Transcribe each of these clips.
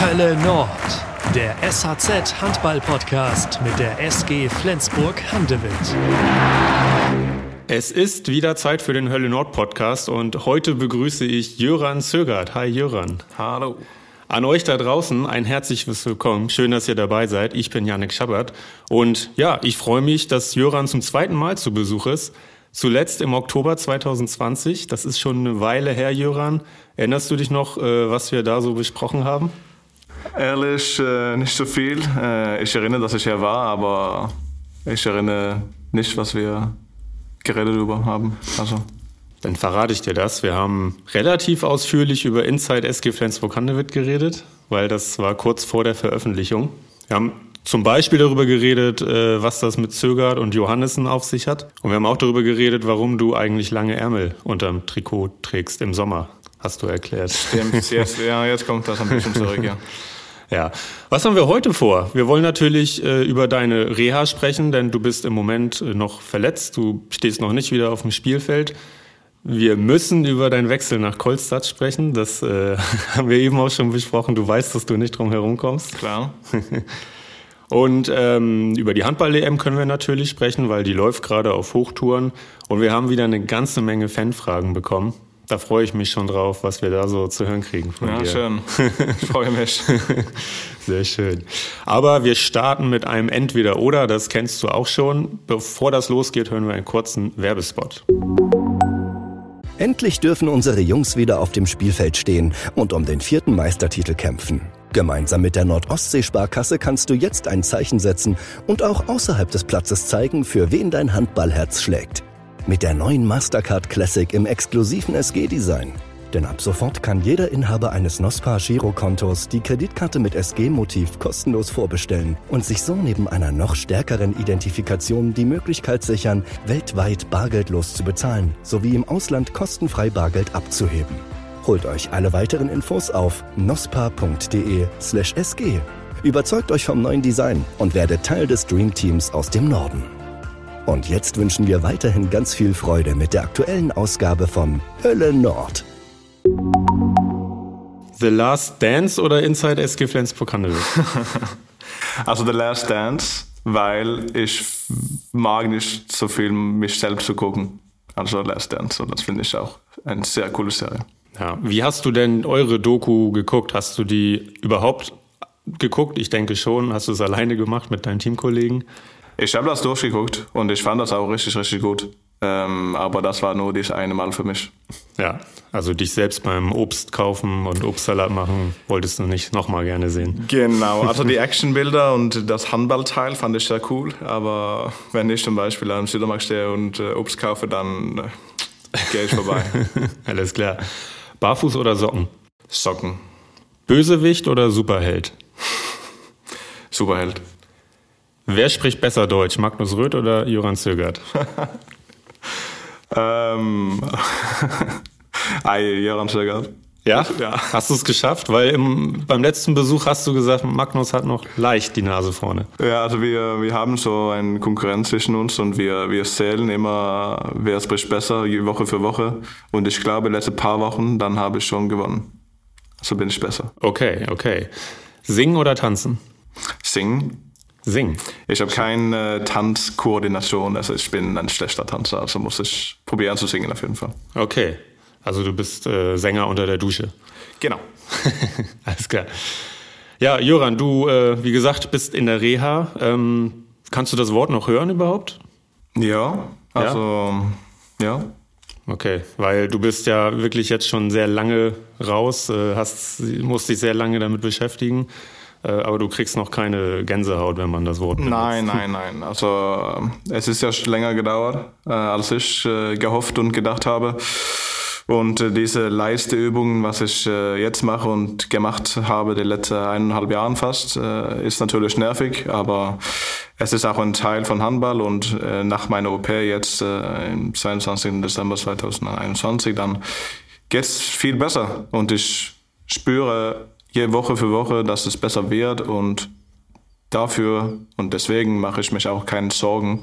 Hölle Nord, der SHZ Handball Podcast mit der SG Flensburg Handewitt. Es ist wieder Zeit für den Hölle Nord Podcast und heute begrüße ich Jöran Zögert. Hi Jöran. Hallo. An euch da draußen ein herzliches Willkommen. Schön, dass ihr dabei seid. Ich bin Janik Schabbert und ja, ich freue mich, dass Jöran zum zweiten Mal zu Besuch ist. Zuletzt im Oktober 2020. Das ist schon eine Weile her, Jöran. Erinnerst du dich noch, äh, was wir da so besprochen haben? Ehrlich, äh, nicht so viel. Äh, ich erinnere, dass ich hier war, aber ich erinnere nicht, was wir geredet über haben. Also. Dann verrate ich dir das. Wir haben relativ ausführlich über Inside SG Flensburg-Handewitt geredet, weil das war kurz vor der Veröffentlichung. Wir haben zum Beispiel darüber geredet, äh, was das mit Zögert und Johannessen auf sich hat. Und wir haben auch darüber geredet, warum du eigentlich lange Ärmel unterm Trikot trägst im Sommer. Hast du erklärt. Stimmt, jetzt, ja, jetzt kommt das ein bisschen zurück, ja. Ja. Was haben wir heute vor? Wir wollen natürlich äh, über deine Reha sprechen, denn du bist im Moment äh, noch verletzt. Du stehst noch nicht wieder auf dem Spielfeld. Wir müssen über deinen Wechsel nach Kolstadt sprechen. Das äh, haben wir eben auch schon besprochen. Du weißt, dass du nicht drum herum kommst. Klar. Und ähm, über die Handball-EM können wir natürlich sprechen, weil die läuft gerade auf Hochtouren. Und wir haben wieder eine ganze Menge Fanfragen bekommen. Da freue ich mich schon drauf, was wir da so zu hören kriegen von ja, dir. schön. Ich freue mich. Sehr schön. Aber wir starten mit einem Entweder-Oder, das kennst du auch schon. Bevor das losgeht, hören wir einen kurzen Werbespot. Endlich dürfen unsere Jungs wieder auf dem Spielfeld stehen und um den vierten Meistertitel kämpfen. Gemeinsam mit der Nordostsee-Sparkasse kannst du jetzt ein Zeichen setzen und auch außerhalb des Platzes zeigen, für wen dein Handballherz schlägt. Mit der neuen Mastercard Classic im exklusiven SG-Design. Denn ab sofort kann jeder Inhaber eines NOSPA Girokontos die Kreditkarte mit SG-Motiv kostenlos vorbestellen und sich so neben einer noch stärkeren Identifikation die Möglichkeit sichern, weltweit bargeldlos zu bezahlen sowie im Ausland kostenfrei Bargeld abzuheben. Holt euch alle weiteren Infos auf nospa.de/sg. Überzeugt euch vom neuen Design und werdet Teil des Dream Teams aus dem Norden. Und jetzt wünschen wir weiterhin ganz viel Freude mit der aktuellen Ausgabe von Hölle Nord. The Last Dance oder Inside SG Flensburg Handewitt? Also The Last Dance, weil ich mag nicht so viel mich selbst zu gucken. Also Last Dance, und das finde ich auch eine sehr coole Serie. Ja. Wie hast du denn eure Doku geguckt? Hast du die überhaupt geguckt? Ich denke schon. Hast du es alleine gemacht mit deinen Teamkollegen? Ich habe das durchgeguckt und ich fand das auch richtig, richtig gut. Ähm, aber das war nur das eine Mal für mich. Ja, also dich selbst beim Obst kaufen und Obstsalat machen wolltest du nicht nochmal gerne sehen. Genau, also die Actionbilder und das Handballteil fand ich sehr cool. Aber wenn ich zum Beispiel am Supermarkt stehe und äh, Obst kaufe, dann äh, gehe ich vorbei. Alles klar. Barfuß oder Socken? Socken. Bösewicht oder Superheld? Superheld. Wer spricht besser Deutsch, Magnus Röth oder Joran Zögert? ähm, Joran Zögert. Ja? Ja. Hast du es geschafft? Weil im, beim letzten Besuch hast du gesagt, Magnus hat noch leicht die Nase vorne. Ja, also wir, wir haben so eine Konkurrenz zwischen uns und wir, wir zählen immer, wer spricht besser, Woche für Woche. Und ich glaube, letzte paar Wochen, dann habe ich schon gewonnen. So bin ich besser. Okay, okay. Singen oder tanzen? Singen. Singen. Ich habe keine äh, Tanzkoordination, also ich bin ein schlechter Tanzer, also muss ich probieren zu singen auf jeden Fall. Okay. Also du bist äh, Sänger unter der Dusche. Genau. Alles klar. Ja, Joran, du, äh, wie gesagt, bist in der Reha. Ähm, kannst du das Wort noch hören überhaupt? Ja, also ja. ja. Okay, weil du bist ja wirklich jetzt schon sehr lange raus, äh, hast, musst dich sehr lange damit beschäftigen. Äh, aber du kriegst noch keine Gänsehaut, wenn man das Wort benutzt. Nein, nein, nein. Also es ist ja schon länger gedauert, äh, als ich äh, gehofft und gedacht habe. Und äh, diese Leisteübungen, was ich äh, jetzt mache und gemacht habe, die letzten eineinhalb Jahren fast, äh, ist natürlich nervig, aber es ist auch ein Teil von Handball und äh, nach meiner OP jetzt äh, im 22. Dezember 2021, dann geht's viel besser und ich spüre je Woche für Woche, dass es besser wird und dafür und deswegen mache ich mich auch keine Sorgen,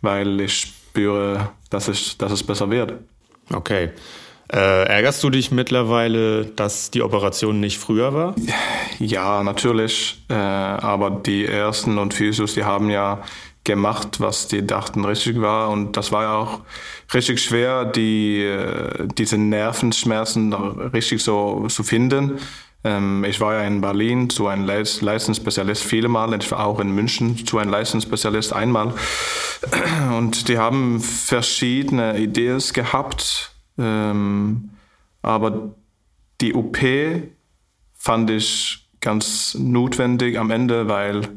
weil ich spüre, dass, ich, dass es besser wird. Okay. Äh, ärgerst du dich mittlerweile, dass die Operation nicht früher war? Ja, natürlich. Äh, aber die Ersten und Physios, die haben ja gemacht, was die dachten richtig war. Und das war ja auch richtig schwer, die, äh, diese Nervenschmerzen richtig so zu finden. Ähm, ich war ja in Berlin zu einem Leistungsspezialist viele Mal. Ich war auch in München zu einem Leistungsspezialist einmal. Und die haben verschiedene Ideen gehabt. Ähm, aber die OP fand ich ganz notwendig am Ende, weil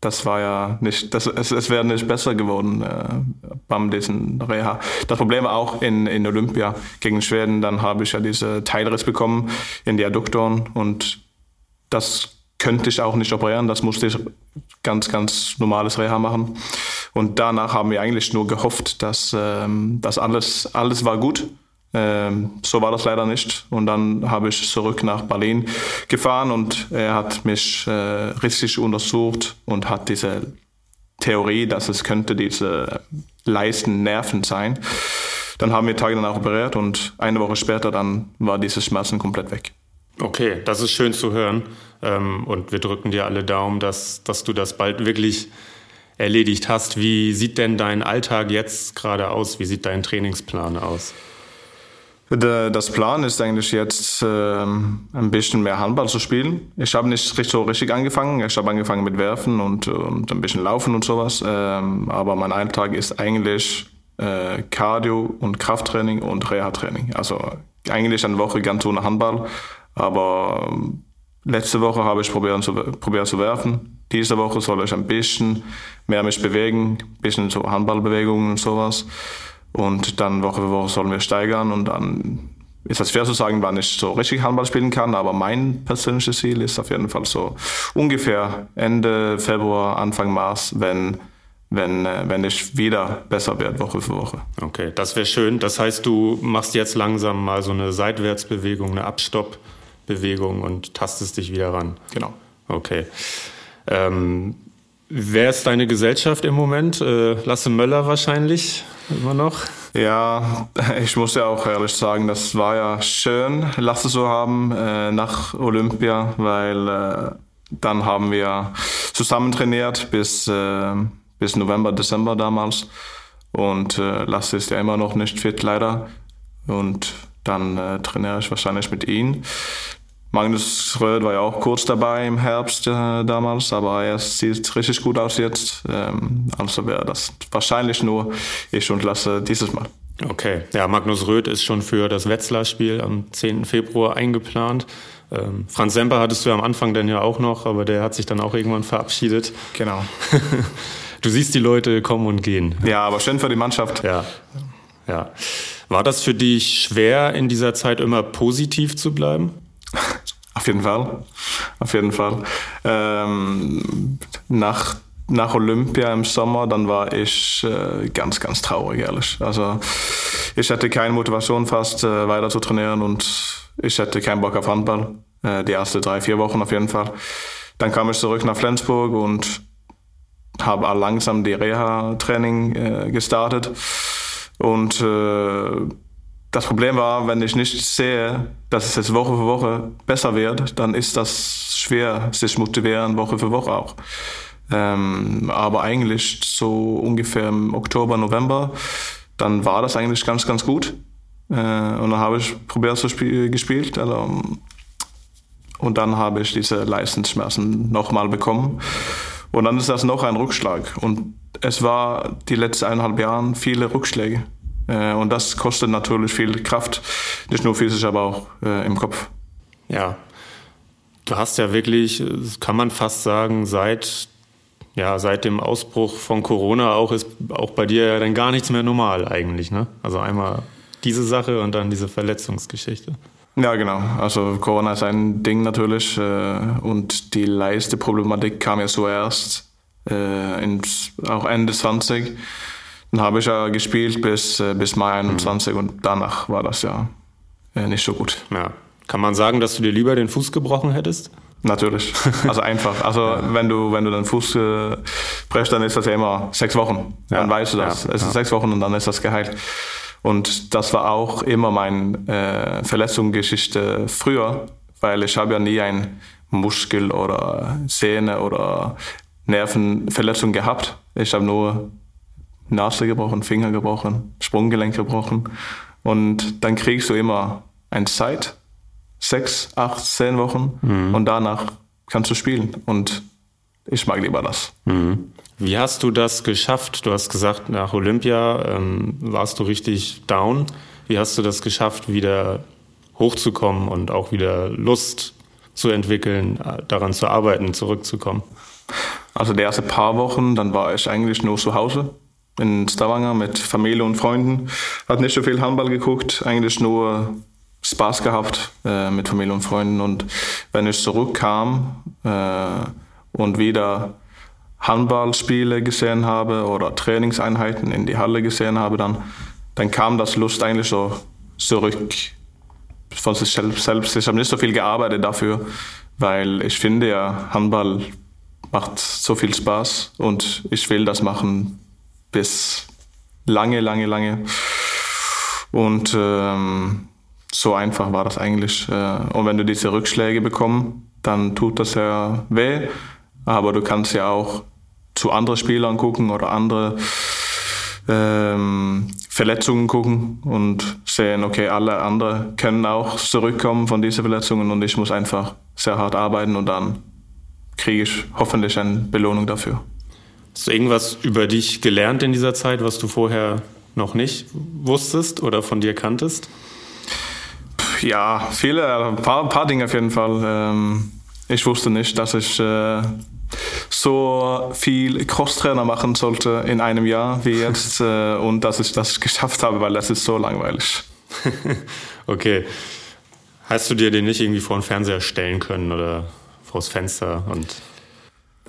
das war ja nicht, das, es, es wäre nicht besser geworden äh, beim diesen Reha. Das Problem war auch in, in Olympia gegen Schweden, dann habe ich ja diese Teilriss bekommen in die Adduktoren und das könnte ich auch nicht operieren, das musste ich ganz, ganz normales Reha machen. Und danach haben wir eigentlich nur gehofft, dass ähm, das alles, alles war gut ähm, so war das leider nicht. Und dann habe ich zurück nach Berlin gefahren und er hat mich äh, richtig untersucht und hat diese Theorie, dass es könnte diese leisten Nerven sein. Dann haben wir Tage danach operiert und eine Woche später dann war diese Schmerzen komplett weg. Okay, das ist schön zu hören. Ähm, und wir drücken dir alle Daumen, dass, dass du das bald wirklich erledigt hast. Wie sieht denn dein Alltag jetzt gerade aus? Wie sieht dein Trainingsplan aus? Das Plan ist eigentlich jetzt ähm, ein bisschen mehr Handball zu spielen. Ich habe nicht so richtig angefangen. Ich habe angefangen mit Werfen und, und ein bisschen Laufen und sowas. Ähm, aber mein Alltag ist eigentlich äh, Cardio und Krafttraining und Reha-Training. Also eigentlich eine Woche ganz ohne Handball. Aber ähm, letzte Woche habe ich probiert zu, probiert zu werfen. Diese Woche soll ich ein bisschen mehr mich bewegen, ein bisschen so Handballbewegungen und sowas. Und dann Woche für Woche sollen wir steigern und dann ist das schwer zu sagen, wann ich so richtig Handball spielen kann, aber mein persönliches Ziel ist auf jeden Fall so ungefähr Ende Februar, Anfang März, wenn wenn, äh, wenn ich wieder besser werde, Woche für Woche. Okay, das wäre schön. Das heißt, du machst jetzt langsam mal so eine Seitwärtsbewegung, eine Abstoppbewegung und tastest dich wieder ran. Genau. Okay. Ähm, wer ist deine Gesellschaft im Moment? Äh, Lasse Möller wahrscheinlich immer noch? Ja, ich muss ja auch ehrlich sagen, das war ja schön, Lasse zu haben äh, nach Olympia, weil äh, dann haben wir zusammen trainiert bis, äh, bis November, Dezember damals. Und äh, Lasse ist ja immer noch nicht fit, leider. Und dann äh, trainiere ich wahrscheinlich mit ihm. Magnus Röd war ja auch kurz dabei im Herbst äh, damals, aber er sieht richtig gut aus jetzt. Ähm, also wäre das wahrscheinlich nur ich und Lasse dieses Mal. Okay, ja, Magnus Röd ist schon für das Wetzlar-Spiel am 10. Februar eingeplant. Ähm, Franz Semper hattest du ja am Anfang dann ja auch noch, aber der hat sich dann auch irgendwann verabschiedet. Genau. du siehst die Leute kommen und gehen. Ja, aber schön für die Mannschaft. Ja. Ja. War das für dich schwer, in dieser Zeit immer positiv zu bleiben? Jeden Fall. Auf jeden Fall. Ähm, nach, nach Olympia im Sommer, dann war ich äh, ganz, ganz traurig, ehrlich. Also ich hatte keine Motivation fast äh, weiter zu trainieren und ich hatte keinen Bock auf Handball. Äh, die ersten drei, vier Wochen auf jeden Fall. Dann kam ich zurück nach Flensburg und habe langsam die Reha-Training äh, gestartet. Und äh, das Problem war, wenn ich nicht sehe, dass es jetzt Woche für Woche besser wird, dann ist das schwer, sich motivieren, Woche für Woche auch. Ähm, aber eigentlich so ungefähr im Oktober, November, dann war das eigentlich ganz, ganz gut. Äh, und dann habe ich probiert zu spiel gespielt. Also, und dann habe ich diese Leistungsschmerzen nochmal bekommen. Und dann ist das noch ein Rückschlag. Und es war die letzten eineinhalb Jahre viele Rückschläge. Äh, und das kostet natürlich viel Kraft, nicht nur physisch, aber auch äh, im Kopf. Ja, du hast ja wirklich, kann man fast sagen, seit ja, seit dem Ausbruch von Corona auch ist auch bei dir ja dann gar nichts mehr normal eigentlich, ne? Also einmal diese Sache und dann diese Verletzungsgeschichte. Ja, genau. Also Corona ist ein Ding natürlich äh, und die Leiste-Problematik kam ja zuerst äh, ins, auch Ende 20 dann habe ich ja gespielt bis, äh, bis Mai 21 mhm. und danach war das ja äh, nicht so gut. Ja. Kann man sagen, dass du dir lieber den Fuß gebrochen hättest? Natürlich. Also einfach. Also ja. wenn du wenn du den Fuß äh, brichst, dann ist das ja immer sechs Wochen. Ja. Dann weißt du das. Ja. Es ist sechs Wochen und dann ist das geheilt. Und das war auch immer meine äh, Verletzungsgeschichte früher, weil ich habe ja nie ein Muskel oder Sehne oder Nervenverletzung gehabt. Ich habe nur Nase gebrochen, Finger gebrochen, Sprunggelenk gebrochen. Und dann kriegst du immer eine Zeit, sechs, acht, zehn Wochen mhm. und danach kannst du spielen. Und ich mag lieber das. Mhm. Wie hast du das geschafft? Du hast gesagt, nach Olympia ähm, warst du richtig down. Wie hast du das geschafft, wieder hochzukommen und auch wieder Lust zu entwickeln, daran zu arbeiten, zurückzukommen? Also die ersten paar Wochen, dann war ich eigentlich nur zu Hause in Stavanger mit Familie und Freunden. Hat nicht so viel Handball geguckt, eigentlich nur Spaß gehabt äh, mit Familie und Freunden. Und wenn ich zurückkam äh, und wieder Handballspiele gesehen habe oder Trainingseinheiten in die Halle gesehen habe, dann, dann kam das Lust eigentlich so zurück von sich selbst. Ich habe nicht so viel gearbeitet dafür, weil ich finde ja, Handball macht so viel Spaß und ich will das machen bis lange, lange, lange. Und ähm, so einfach war das eigentlich. Äh, und wenn du diese Rückschläge bekommst, dann tut das ja weh. Aber du kannst ja auch zu anderen Spielern gucken oder andere ähm, Verletzungen gucken und sehen, okay, alle anderen können auch zurückkommen von diesen Verletzungen und ich muss einfach sehr hart arbeiten und dann kriege ich hoffentlich eine Belohnung dafür. Hast du irgendwas über dich gelernt in dieser Zeit, was du vorher noch nicht wusstest oder von dir kanntest? Ja, viele, ein paar, paar Dinge auf jeden Fall. Ähm, ich wusste nicht, dass ich äh, so viel Crosstrainer machen sollte in einem Jahr wie jetzt äh, und dass ich das geschafft habe, weil das ist so langweilig. okay. Hast du dir den nicht irgendwie vor den Fernseher stellen können oder vors Fenster und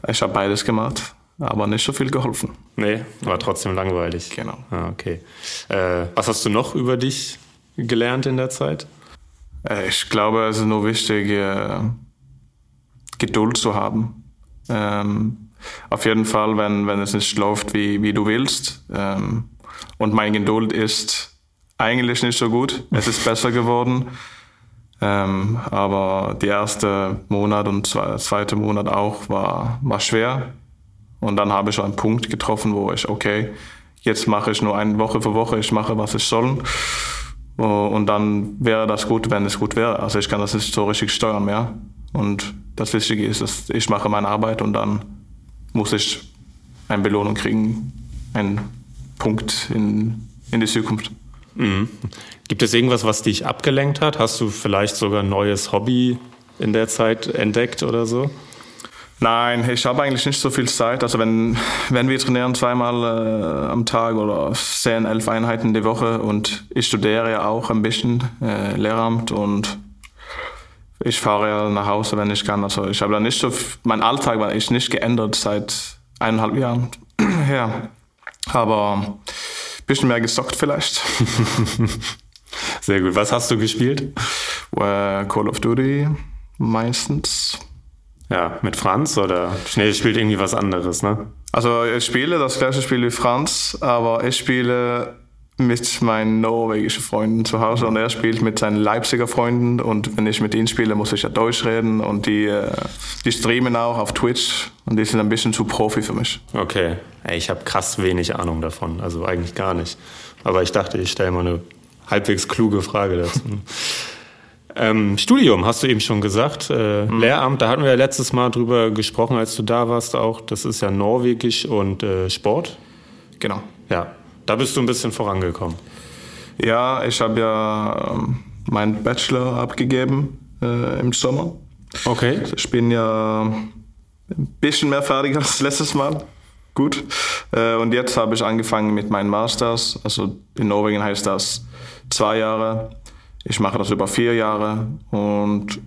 ich habe beides gemacht, aber nicht so viel geholfen. Nee, war trotzdem langweilig. Genau. Ah, okay. Äh, was hast du noch über dich gelernt in der Zeit? Äh, ich glaube, es ist nur wichtig, äh, Geduld zu haben. Ähm, auf jeden Fall, wenn, wenn es nicht läuft, wie, wie du willst. Ähm, und mein Geduld ist eigentlich nicht so gut. Es ist besser geworden. Ähm, aber der erste Monat und zweite Monat auch war, war schwer. Und dann habe ich einen Punkt getroffen, wo ich, okay, jetzt mache ich nur eine Woche für Woche, ich mache, was ich soll. Und dann wäre das gut, wenn es gut wäre. Also ich kann das nicht so richtig steuern mehr. Und das Wichtige ist, dass ich mache meine Arbeit und dann muss ich eine Belohnung kriegen, einen Punkt in, in die Zukunft. Mhm. Gibt es irgendwas, was dich abgelenkt hat? Hast du vielleicht sogar ein neues Hobby in der Zeit entdeckt oder so? Nein, ich habe eigentlich nicht so viel Zeit. Also wenn, wenn wir trainieren zweimal äh, am Tag oder zehn, elf Einheiten die Woche und ich studiere ja auch ein bisschen äh, Lehramt und ich fahre ja nach Hause, wenn ich kann. Also ich habe da nicht so, mein Alltag war ich nicht geändert seit eineinhalb Jahren her. Aber ein bisschen mehr gesockt vielleicht. Sehr gut. Was hast du gespielt? Uh, Call of Duty meistens. Ja, mit Franz oder Schnell spielt irgendwie was anderes, ne? Also ich spiele das gleiche Spiel wie Franz, aber ich spiele mit meinen norwegischen Freunden zu Hause und er spielt mit seinen Leipziger Freunden und wenn ich mit ihnen spiele, muss ich ja Deutsch reden und die, äh, die streamen auch auf Twitch und die sind ein bisschen zu Profi für mich. Okay, ich habe krass wenig Ahnung davon, also eigentlich gar nicht. Aber ich dachte, ich stelle mal eine halbwegs kluge Frage dazu. ähm, Studium, hast du eben schon gesagt. Äh, mhm. Lehramt, da hatten wir ja letztes Mal drüber gesprochen, als du da warst auch. Das ist ja Norwegisch und äh, Sport. Genau. Ja, da bist du ein bisschen vorangekommen. Ja, ich habe ja ähm, meinen Bachelor abgegeben äh, im Sommer. Okay. Also ich bin ja ein bisschen mehr fertig als letztes Mal. Gut. Äh, und jetzt habe ich angefangen mit meinen Masters. Also in Norwegen heißt das zwei Jahre. Ich mache das über vier Jahre und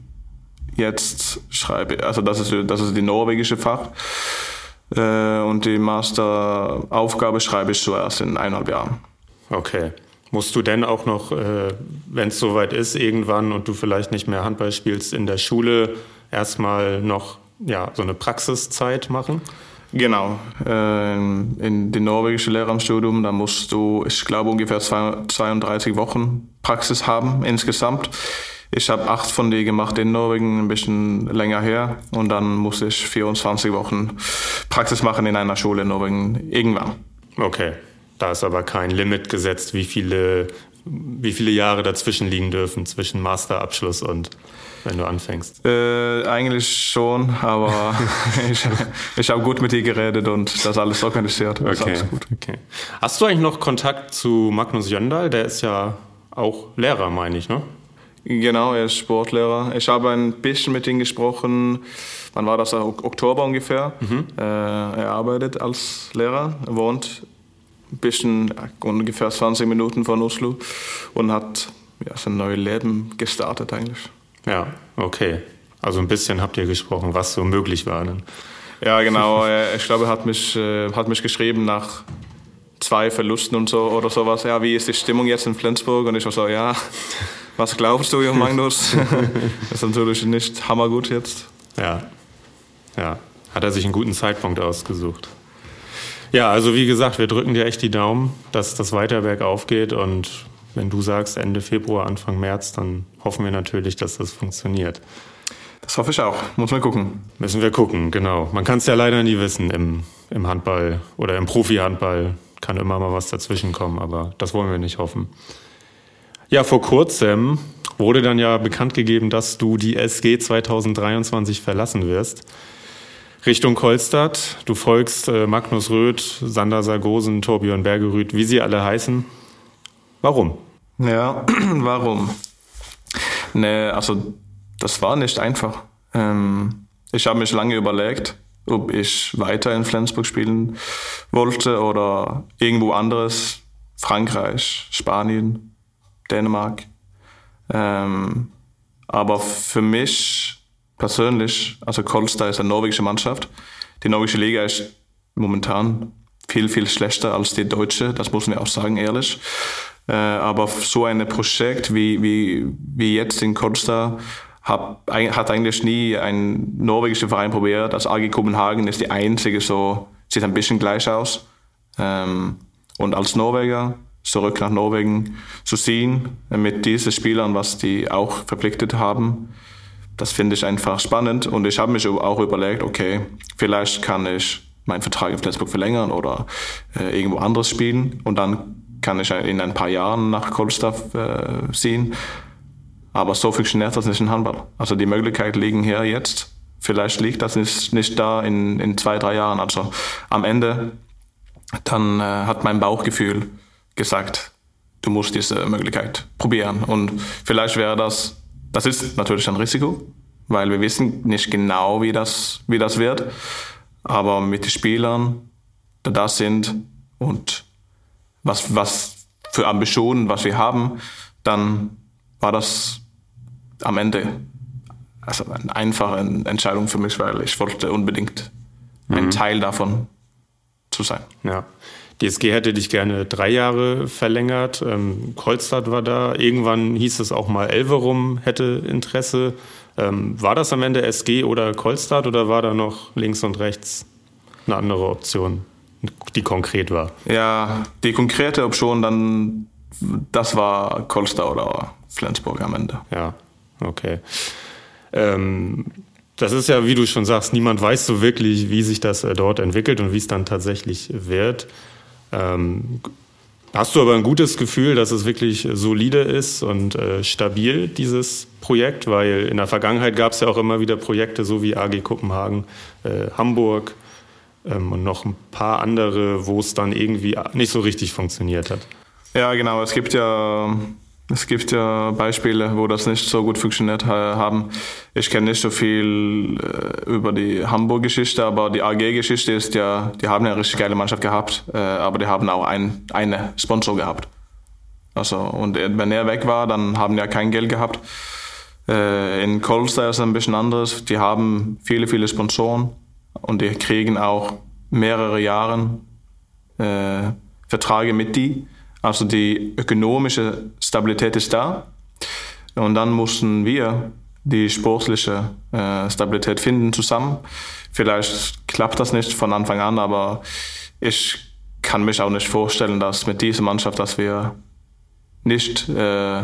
jetzt schreibe, also das ist, das ist die norwegische Fach. Äh, und die Masteraufgabe schreibe ich zuerst in eineinhalb Jahren. Okay. Musst du denn auch noch, äh, wenn es soweit ist, irgendwann und du vielleicht nicht mehr Handball spielst, in der Schule erstmal noch ja, so eine Praxiszeit machen? Genau. Äh, in den norwegischen Lehramtsstudium, da musst du, ich glaube, ungefähr 32 Wochen Praxis haben insgesamt. Ich habe acht von denen gemacht in Norwegen, ein bisschen länger her. Und dann musste ich 24 Wochen Praxis machen in einer Schule in Norwegen irgendwann. Okay. Da ist aber kein Limit gesetzt, wie viele, wie viele Jahre dazwischen liegen dürfen, zwischen Masterabschluss und wenn du anfängst? Äh, eigentlich schon, aber ich, ich habe gut mit dir geredet und das alles organisiert. Das okay. Alles gut. okay. Hast du eigentlich noch Kontakt zu Magnus Jöndal? Der ist ja auch Lehrer, meine ich, ne? Genau, er ist Sportlehrer. Ich habe ein bisschen mit ihm gesprochen. Wann war das? Oktober ungefähr. Mhm. Äh, er arbeitet als Lehrer, wohnt ein bisschen, ungefähr 20 Minuten von Oslo und hat ja, sein neues Leben gestartet eigentlich. Ja, okay. Also ein bisschen habt ihr gesprochen, was so möglich war. Dann. Ja, genau. ich glaube, er hat mich, äh, hat mich geschrieben nach zwei Verlusten und so oder sowas. Ja, wie ist die Stimmung jetzt in Flensburg? Und ich war so, ja, was glaubst du, Jung Magnus? das ist natürlich nicht hammergut jetzt. Ja, ja. Hat er sich einen guten Zeitpunkt ausgesucht. Ja, also wie gesagt, wir drücken dir echt die Daumen, dass das weiter bergauf geht und wenn du sagst Ende Februar, Anfang März, dann hoffen wir natürlich, dass das funktioniert. Das hoffe ich auch. Muss man gucken. Müssen wir gucken, genau. Man kann es ja leider nie wissen im, im Handball oder im Profi-Handball. Kann immer mal was dazwischen kommen, aber das wollen wir nicht hoffen. Ja, vor kurzem wurde dann ja bekannt gegeben, dass du die SG 2023 verlassen wirst. Richtung Kolstadt. Du folgst äh, Magnus Röth, Sander Sargosen, Torbjörn Bergerüth, wie sie alle heißen. Warum? Ja, warum? Ne, also das war nicht einfach. Ähm, ich habe mich lange überlegt, ob ich weiter in Flensburg spielen wollte oder irgendwo anderes, Frankreich, Spanien, Dänemark. Ähm, aber für mich persönlich, also Kolstad ist eine norwegische Mannschaft. Die norwegische Liga ist momentan viel, viel schlechter als die deutsche, das muss man auch sagen, ehrlich. Äh, aber so ein Projekt wie, wie, wie jetzt in Kolstad hat, eigentlich nie ein norwegischer Verein probiert. Das AG Kopenhagen ist die einzige, so sieht ein bisschen gleich aus. Ähm, und als Norweger zurück nach Norwegen zu ziehen mit diesen Spielern, was die auch verpflichtet haben. Das finde ich einfach spannend und ich habe mich auch überlegt, okay, vielleicht kann ich meinen Vertrag in Flensburg verlängern oder äh, irgendwo anderes spielen und dann kann ich in ein paar Jahren nach Kolstaff äh, ziehen. Aber so funktioniert das nicht in Handball. Also die Möglichkeiten liegen hier jetzt. Vielleicht liegt das nicht, nicht da in, in zwei, drei Jahren. Also am Ende, dann äh, hat mein Bauchgefühl gesagt, du musst diese Möglichkeit probieren. Und vielleicht wäre das, das ist natürlich ein Risiko, weil wir wissen nicht genau, wie das, wie das wird. Aber mit den Spielern, die da sind und was, was für Ambitionen, was wir haben, dann war das am Ende also eine einfache Entscheidung für mich, weil ich wollte unbedingt mhm. ein Teil davon zu sein. Ja. Die SG hätte dich gerne drei Jahre verlängert. Ähm, Kolstadt war da. Irgendwann hieß es auch mal Elverum hätte Interesse. Ähm, war das am Ende SG oder Kolstadt oder war da noch links und rechts eine andere Option, die konkret war? Ja, die konkrete Option dann, das war Kolstadt oder Flensburg am Ende. Ja, okay. Ähm, das ist ja, wie du schon sagst, niemand weiß so wirklich, wie sich das äh, dort entwickelt und wie es dann tatsächlich wird. Ähm, hast du aber ein gutes Gefühl, dass es wirklich solide ist und äh, stabil, dieses Projekt? Weil in der Vergangenheit gab es ja auch immer wieder Projekte, so wie AG Kopenhagen, äh, Hamburg ähm, und noch ein paar andere, wo es dann irgendwie nicht so richtig funktioniert hat. Ja, genau. Es gibt ja es gibt ja Beispiele, wo das nicht so gut funktioniert haben. Ich kenne nicht so viel äh, über die Hamburg-Geschichte, aber die AG-Geschichte ist ja, die haben eine richtig geile Mannschaft gehabt, äh, aber die haben auch ein, eine Sponsor gehabt. Also, und wenn er weg war, dann haben die ja kein Geld gehabt. Äh, in Kolster ist es ein bisschen anders. Die haben viele, viele Sponsoren und die kriegen auch mehrere Jahre äh, Verträge mit die. Also die ökonomische Stabilität ist da. Und dann mussten wir die sportliche äh, Stabilität finden zusammen. Vielleicht klappt das nicht von Anfang an, aber ich kann mich auch nicht vorstellen, dass mit dieser Mannschaft, dass wir nicht, äh,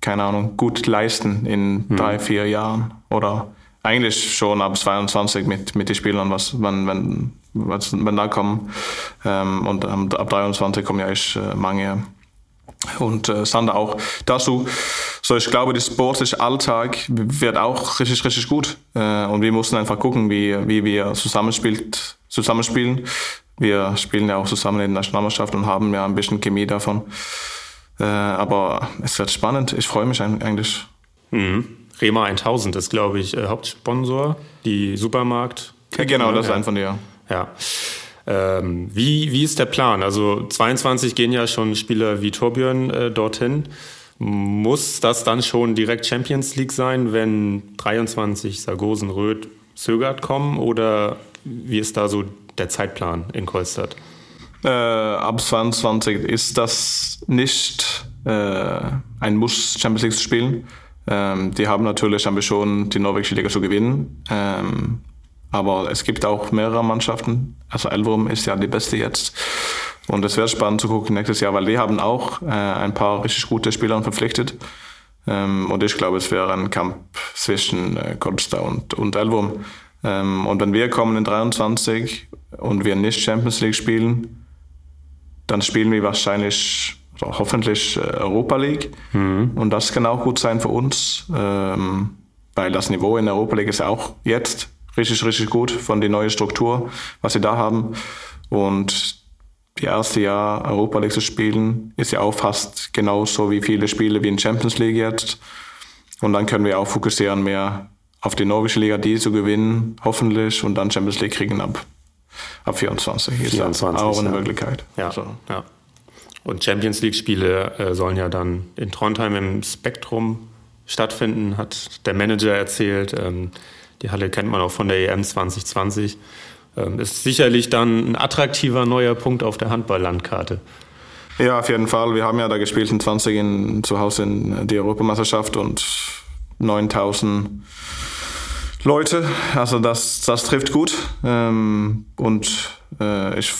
keine Ahnung, gut leisten in hm. drei, vier Jahren oder eigentlich schon ab 22 mit, mit den Spielern, was, wenn, wenn, was, wenn da kommen. Ähm, und ab 23 kommen ja echt äh, Mange und äh, Sander auch dazu. So, ich glaube, der sportliche Alltag wird auch richtig, richtig gut. Äh, und wir mussten einfach gucken, wie, wie wir zusammenspielt, zusammenspielen. Wir spielen ja auch zusammen in der Nationalmannschaft und haben ja ein bisschen Chemie davon. Äh, aber es wird spannend. Ich freue mich eigentlich. Mhm. Rema 1000 ist, glaube ich, äh, Hauptsponsor, die Supermarkt. Ja, genau, das ist ein von dir. Ja. Ähm, wie, wie ist der Plan? Also 22 gehen ja schon Spieler wie Torbjörn äh, dorthin. Muss das dann schon direkt Champions League sein, wenn 23 Sargosen, Röth, Zögert kommen? Oder wie ist da so der Zeitplan in Kolstadt? Äh, ab 22 ist das nicht äh, ein Muss, Champions League zu spielen. Ähm, die haben natürlich Ambitionen, die norwegische Liga zu gewinnen. Ähm, aber es gibt auch mehrere Mannschaften. Also Elverum ist ja die beste jetzt. Und es wäre spannend zu gucken nächstes Jahr, weil die haben auch äh, ein paar richtig gute Spieler verpflichtet. Ähm, und ich glaube, es wäre ein Kampf zwischen äh, Kolster und, und Elverum. Ähm, und wenn wir kommen in 23 und wir nicht Champions League spielen, dann spielen wir wahrscheinlich hoffentlich äh, Europa League. Mhm. Und das kann auch gut sein für uns, ähm, weil das Niveau in Europa League ist ja auch jetzt richtig, richtig gut von der neuen Struktur, was sie da haben. Und die erste Jahr Europa League zu spielen, ist ja auch fast genauso wie viele Spiele wie in Champions League jetzt. Und dann können wir auch fokussieren mehr auf die norwegische Liga, die zu gewinnen, hoffentlich, und dann Champions League kriegen ab, ab 24. 24 ist auch eine ja. Möglichkeit. Ja, also. ja. Und Champions League-Spiele äh, sollen ja dann in Trondheim im Spektrum stattfinden, hat der Manager erzählt. Ähm, die Halle kennt man auch von der EM 2020. Ähm, ist sicherlich dann ein attraktiver neuer Punkt auf der Handball-Landkarte. Ja, auf jeden Fall. Wir haben ja da gespielt in 20 in, zu Hause in die Europameisterschaft und 9000 Leute. Also das, das trifft gut. Ähm, und äh, ich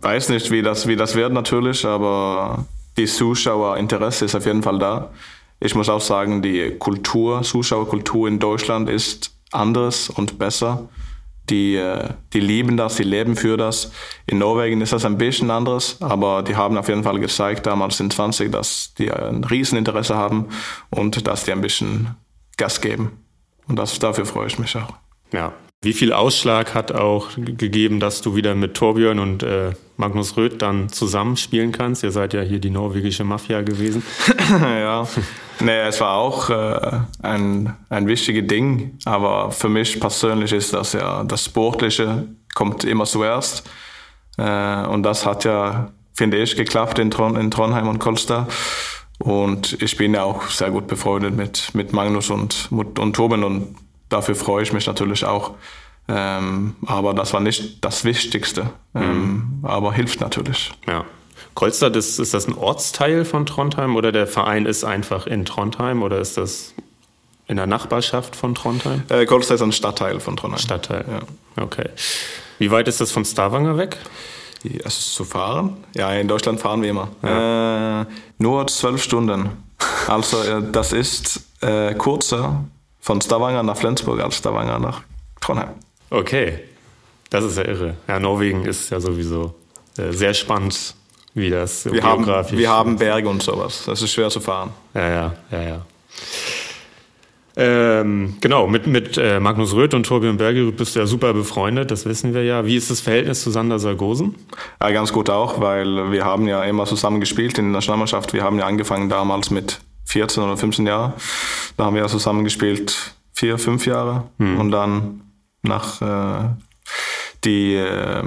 weiß nicht, wie das, wie das wird natürlich, aber die Zuschauerinteresse ist auf jeden Fall da. Ich muss auch sagen, die Kultur, Zuschauerkultur in Deutschland ist anders und besser. Die, äh, die lieben das, die leben für das. In Norwegen ist das ein bisschen anders, aber die haben auf jeden Fall gezeigt, damals in 20, dass die ein Rieseninteresse haben und dass die ein bisschen Gas geben. Und das, dafür freue ich mich auch. Ja. Wie viel Ausschlag hat auch gegeben, dass du wieder mit Torbjörn und äh, Magnus Röth dann zusammenspielen kannst? Ihr seid ja hier die norwegische Mafia gewesen. ja, nee, es war auch äh, ein, ein wichtiges Ding, aber für mich persönlich ist das ja, das Sportliche kommt immer zuerst. Äh, und das hat ja, finde ich, geklappt in, Tron in Trondheim und Kolster. Und ich bin ja auch sehr gut befreundet mit, mit Magnus und, und Toben und dafür freue ich mich natürlich auch. Ähm, aber das war nicht das Wichtigste, ähm, mhm. aber hilft natürlich. Ja. Kolstad, ist, ist das ein Ortsteil von Trondheim oder der Verein ist einfach in Trondheim oder ist das in der Nachbarschaft von Trondheim? Äh, Kolstad ist ein Stadtteil von Trondheim. Stadtteil, ja. Okay. Wie weit ist das von Stavanger weg? Also zu fahren? Ja, in Deutschland fahren wir immer. Ja. Äh, nur zwölf Stunden. Also äh, das ist äh, kurzer von Stavanger nach Flensburg als Stavanger nach Trondheim. Okay, das ist ja irre. Ja, Norwegen ist ja sowieso äh, sehr spannend, wie das wir geografisch haben, Wir haben Berge und sowas. Das ist schwer zu fahren. Ja, ja, ja, ja. Ähm, genau, mit, mit äh, Magnus Röth und Torbjörn Bergerud bist du ja super befreundet, das wissen wir ja. Wie ist das Verhältnis zu Sander Sargosen? Ja, ganz gut auch, weil wir haben ja immer zusammen gespielt in der Nationalmannschaft. Wir haben ja angefangen damals mit 14 oder 15 Jahren. Da haben wir ja zusammen gespielt vier, fünf Jahre hm. und dann nach äh, die äh,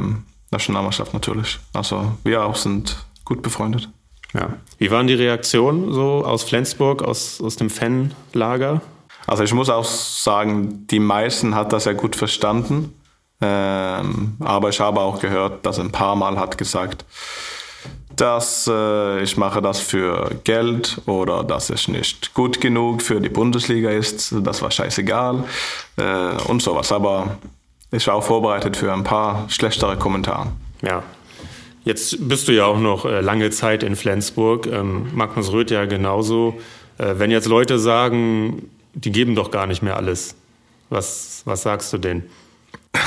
Nationalmannschaft natürlich. Also wir auch sind gut befreundet. Ja. Wie waren die Reaktionen so aus Flensburg, aus, aus dem Fanlager? Also ich muss auch sagen, die meisten hat das ja gut verstanden. Ähm, aber ich habe auch gehört, dass ein paar Mal hat gesagt, dass äh, ich mache das für Geld oder dass es nicht gut genug für die Bundesliga ist. Das war scheißegal äh, und sowas. Aber ich war auch vorbereitet für ein paar schlechtere Kommentare. Ja. Jetzt bist du ja auch noch äh, lange Zeit in Flensburg. Ähm, Magnus Röth ja genauso. Äh, wenn jetzt Leute sagen, die geben doch gar nicht mehr alles, was, was sagst du denen?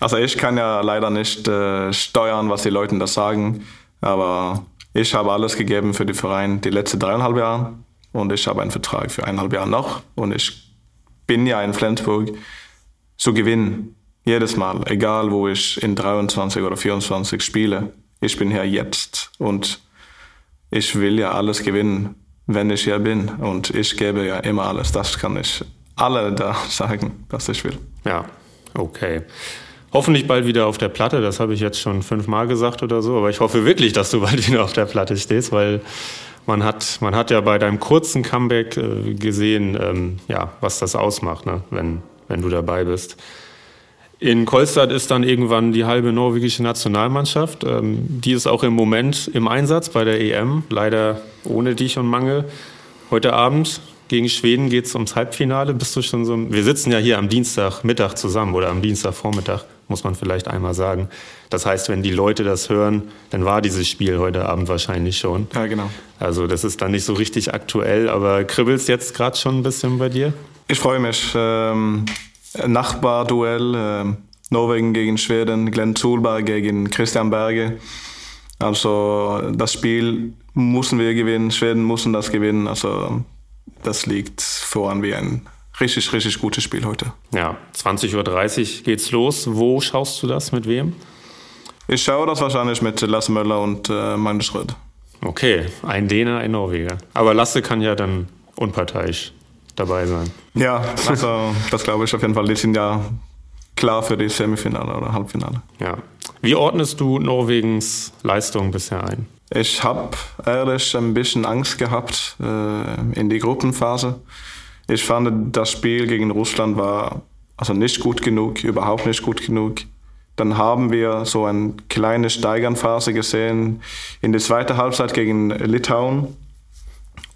Also ich kann ja leider nicht äh, steuern, was die Leute da sagen. Aber ich habe alles gegeben für den Verein die letzten dreieinhalb Jahre und ich habe einen Vertrag für eineinhalb Jahre noch und ich bin ja in Flensburg zu gewinnen. Jedes Mal, egal wo ich in 23 oder 24 spiele. Ich bin hier jetzt und ich will ja alles gewinnen, wenn ich hier bin. Und ich gebe ja immer alles. Das kann ich alle da sagen, was ich will. Ja, okay. Hoffentlich bald wieder auf der Platte, das habe ich jetzt schon fünfmal gesagt oder so, aber ich hoffe wirklich, dass du bald wieder auf der Platte stehst, weil man hat, man hat ja bei deinem kurzen Comeback äh, gesehen, ähm, ja, was das ausmacht, ne, wenn, wenn du dabei bist. In Kolstad ist dann irgendwann die halbe norwegische Nationalmannschaft. Ähm, die ist auch im Moment im Einsatz bei der EM, leider ohne dich und Mangel. Heute Abend gegen Schweden geht es ums Halbfinale. Bist du schon so? Wir sitzen ja hier am Dienstagmittag zusammen oder am Dienstagvormittag muss man vielleicht einmal sagen. Das heißt, wenn die Leute das hören, dann war dieses Spiel heute Abend wahrscheinlich schon. Ja, genau. Also das ist dann nicht so richtig aktuell, aber kribbelst jetzt gerade schon ein bisschen bei dir? Ich freue mich. Ähm, Nachbarduell, äh, Norwegen gegen Schweden, Glenn Zulberg gegen Christian Berge. Also das Spiel müssen wir gewinnen, Schweden müssen das gewinnen. Also das liegt voran wie ein richtig, richtig gutes Spiel heute. Ja, 20.30 Uhr geht's los. Wo schaust du das? Mit wem? Ich schaue das wahrscheinlich mit Lasse Möller und äh, Magnus Röd. Okay, ein Däner, ein Norweger. Aber Lasse kann ja dann unparteiisch dabei sein. Ja, also das glaube ich auf jeden Fall. Die sind ja klar für die Semifinale oder Halbfinale. Ja. Wie ordnest du Norwegens Leistung bisher ein? Ich habe ehrlich ein bisschen Angst gehabt äh, in die Gruppenphase. Ich fand, das Spiel gegen Russland war also nicht gut genug, überhaupt nicht gut genug. Dann haben wir so eine kleine Steigernphase gesehen in der zweiten Halbzeit gegen Litauen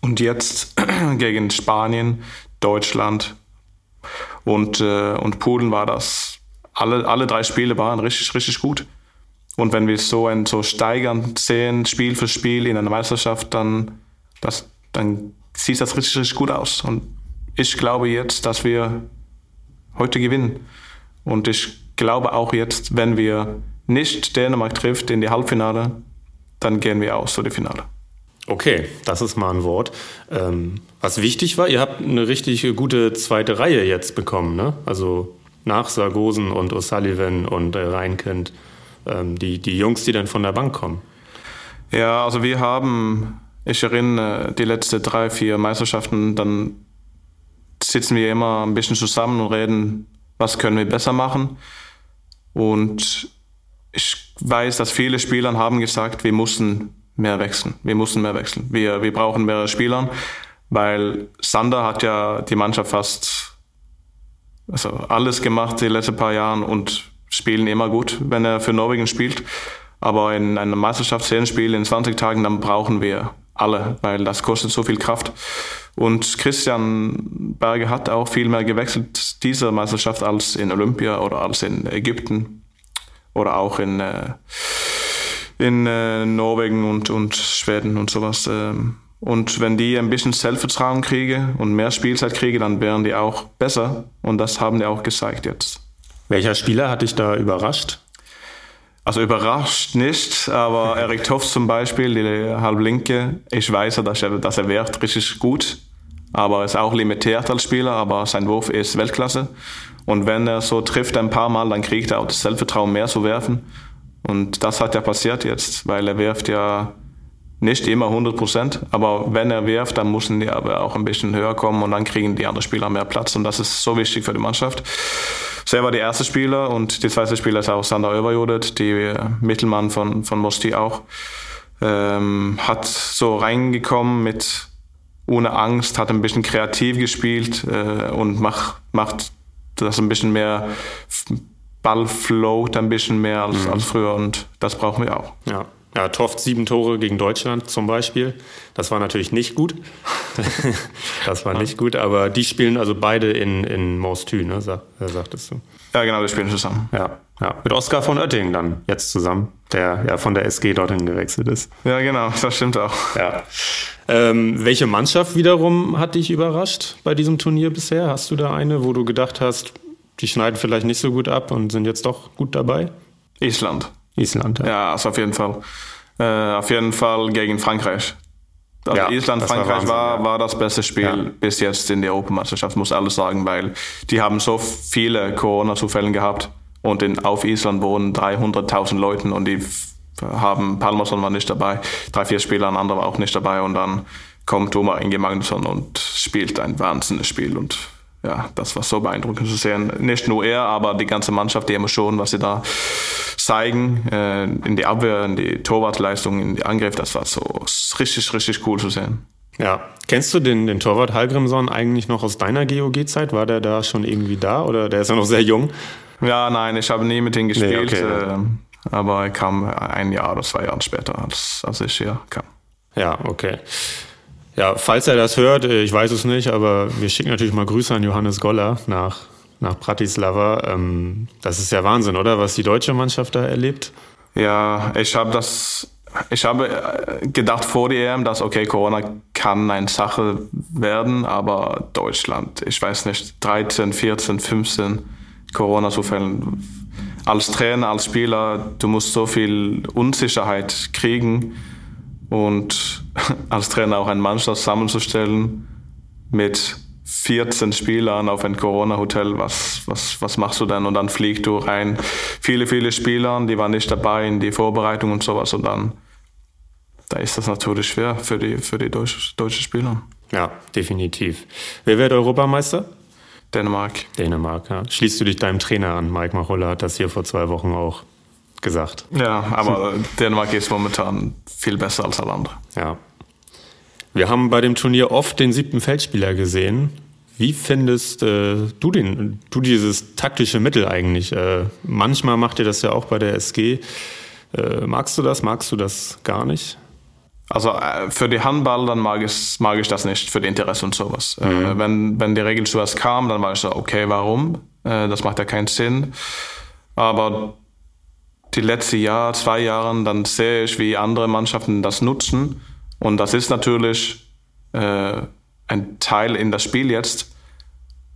und jetzt gegen Spanien, Deutschland und, äh, und Polen war das. Alle, alle drei Spiele waren richtig, richtig gut. Und wenn wir so ein so steigern sehen, Spiel für Spiel in einer Meisterschaft, dann, das, dann sieht das richtig, richtig gut aus. Und ich glaube jetzt, dass wir heute gewinnen. Und ich glaube auch jetzt, wenn wir nicht Dänemark trifft in die Halbfinale, dann gehen wir aus zu dem Finale. Okay, das ist mal ein Wort. Ähm, was wichtig war, ihr habt eine richtig gute zweite Reihe jetzt bekommen, ne? Also nach Sargosen und O'Sullivan und äh, Reinkind, ähm, die, die Jungs, die dann von der Bank kommen. Ja, also wir haben, ich erinnere, die letzten drei, vier Meisterschaften dann sitzen wir immer ein bisschen zusammen und reden, was können wir besser machen. Und ich weiß, dass viele Spieler haben gesagt, wir mussten mehr wechseln. Wir mussten mehr wechseln. Wir, wir brauchen mehrere Spieler, weil Sander hat ja die Mannschaft fast also alles gemacht die letzten paar Jahren und spielen immer gut, wenn er für Norwegen spielt. Aber in einem Meisterschaftsspiel in 20 Tagen, dann brauchen wir alle, weil das kostet so viel Kraft. Und Christian Berge hat auch viel mehr gewechselt dieser Meisterschaft als in Olympia oder als in Ägypten oder auch in, äh, in äh, Norwegen und, und Schweden und sowas. Ähm. Und wenn die ein bisschen Selbstvertrauen kriegen und mehr Spielzeit kriegen, dann wären die auch besser. Und das haben die auch gezeigt jetzt. Welcher Spieler hat dich da überrascht? Also überrascht nicht, aber Erik Toft zum Beispiel, die Halblinke, ich weiß, dass er, dass er wirkt richtig gut, aber er ist auch limitiert als Spieler, aber sein Wurf ist Weltklasse. Und wenn er so trifft ein paar Mal, dann kriegt er auch das Selbstvertrauen mehr zu werfen. Und das hat ja passiert jetzt, weil er wirft ja nicht immer 100 Prozent, aber wenn er wirft, dann müssen die aber auch ein bisschen höher kommen und dann kriegen die anderen Spieler mehr Platz und das ist so wichtig für die Mannschaft selber der erste Spieler und der zweite Spieler ist auch Sander Överjodet, die Mittelmann von, von Mosti auch. Ähm, hat so reingekommen mit ohne Angst, hat ein bisschen kreativ gespielt äh, und macht, macht das ein bisschen mehr Ball float ein bisschen mehr als, mhm. als früher und das brauchen wir auch. Ja. Ja, Toft sieben Tore gegen Deutschland zum Beispiel. Das war natürlich nicht gut. das war nicht gut, aber die spielen also beide in, in Maustü, ne, sagtest du. Ja, genau, die spielen zusammen. Ja, ja. Mit Oskar von Oettingen dann jetzt zusammen, der ja von der SG dorthin gewechselt ist. Ja, genau, das stimmt auch. Ja. Ähm, welche Mannschaft wiederum hat dich überrascht bei diesem Turnier bisher? Hast du da eine, wo du gedacht hast, die schneiden vielleicht nicht so gut ab und sind jetzt doch gut dabei? Island. Island, ja. Ja, also auf jeden Fall. Äh, auf jeden Fall gegen Frankreich. Also ja, Island, Frankreich war, Wahnsinn, war, war, das beste Spiel ja. bis jetzt in der Europameisterschaft, muss alles sagen, weil die haben so viele Corona-Zufälle gehabt und in, auf Island wohnen 300.000 Leute und die haben, Palmerson war nicht dabei, drei, vier Spieler, ein anderer war auch nicht dabei und dann kommt Thomas Inge Magnusson und spielt ein wahnsinniges Spiel und ja, das war so beeindruckend zu sehen. Nicht nur er, aber die ganze Mannschaft, die Emotionen, was sie da zeigen, äh, in die Abwehr, in die Torwartleistung, in die Angriff, das war so richtig, richtig cool zu sehen. Ja, kennst du den, den Torwart Hallgrimsson eigentlich noch aus deiner GOG-Zeit? War der da schon irgendwie da oder der ist ja noch sehr jung? Ja, nein, ich habe nie mit ihm gespielt, nee, okay, äh, aber er kam ein Jahr oder zwei Jahre später, als, als ich hier kam. Ja, okay. Ja, falls er das hört, äh, ich weiß es nicht, aber wir schicken natürlich mal Grüße an Johannes Goller nach, nach Bratislava. Ähm, das ist ja Wahnsinn, oder? Was die deutsche Mannschaft da erlebt. Ja, ich habe das, ich habe äh, gedacht vor der EM, dass okay, Corona kann eine Sache werden, aber Deutschland, ich weiß nicht, 13, 14, 15 Corona-Zufälle. Als Trainer, als Spieler, du musst so viel Unsicherheit kriegen und als Trainer auch eine Mannschaft zusammenzustellen mit 14 Spielern auf ein Corona-Hotel, was, was, was machst du denn? Und dann fliegst du rein. Viele, viele Spieler, die waren nicht dabei in die Vorbereitung und sowas. Und dann da ist das natürlich schwer für die, für die deutschen deutsche Spieler. Ja, definitiv. Wer wird Europameister? Dänemark. Dänemark, ja. Schließt du dich deinem Trainer an? Mike Machulla hat das hier vor zwei Wochen auch gesagt. Ja, aber Dänemark ist momentan viel besser als alle anderen. Ja. Wir haben bei dem Turnier oft den siebten Feldspieler gesehen. Wie findest äh, du, den, du dieses taktische Mittel eigentlich? Äh, manchmal macht ihr das ja auch bei der SG. Äh, magst du das? Magst du das gar nicht? Also äh, für die Handball, dann mag ich, mag ich das nicht, für die Interesse und sowas. Äh, mhm. wenn, wenn die Regel zuerst kam, dann war ich so, okay, warum? Äh, das macht ja keinen Sinn. Aber die letzten Jahr, zwei Jahren, dann sehe ich, wie andere Mannschaften das nutzen. Und das ist natürlich äh, ein Teil in das Spiel jetzt.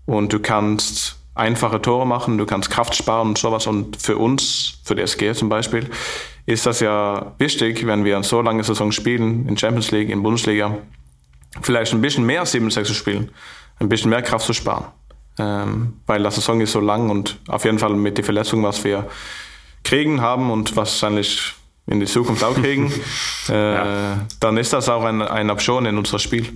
Und du kannst einfache Tore machen, du kannst Kraft sparen und sowas. Und für uns, für die SG zum Beispiel, ist das ja wichtig, wenn wir so lange Saison spielen, in Champions League, in Bundesliga, vielleicht ein bisschen mehr 7-6 zu spielen, ein bisschen mehr Kraft zu sparen. Ähm, weil die Saison ist so lang und auf jeden Fall mit den Verletzungen, was wir kriegen haben und wahrscheinlich in die Zukunft auch kriegen, äh, ja. dann ist das auch eine, eine Option in unserem Spiel.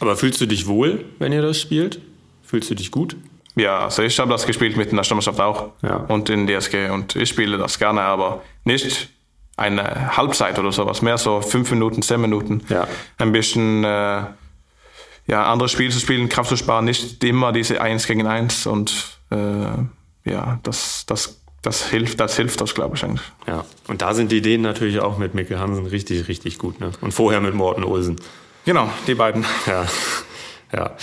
Aber fühlst du dich wohl, wenn ihr das spielt? Fühlst du dich gut? Ja, also ich habe das gespielt mit der Nationalmannschaft auch ja. und in DSG und ich spiele das gerne, aber nicht eine Halbzeit oder sowas, mehr so fünf Minuten, zehn Minuten. Ja. Ein bisschen äh, ja, andere Spiele zu spielen, Kraft zu sparen, nicht immer diese Eins gegen Eins und äh, ja, das, das das hilft, das hilft das, glaube ich, eigentlich. Ja, und da sind die Ideen natürlich auch mit Mikkel Hansen richtig, richtig gut. Ne? Und vorher mit Morten Olsen. Genau, die beiden. Ja. ja.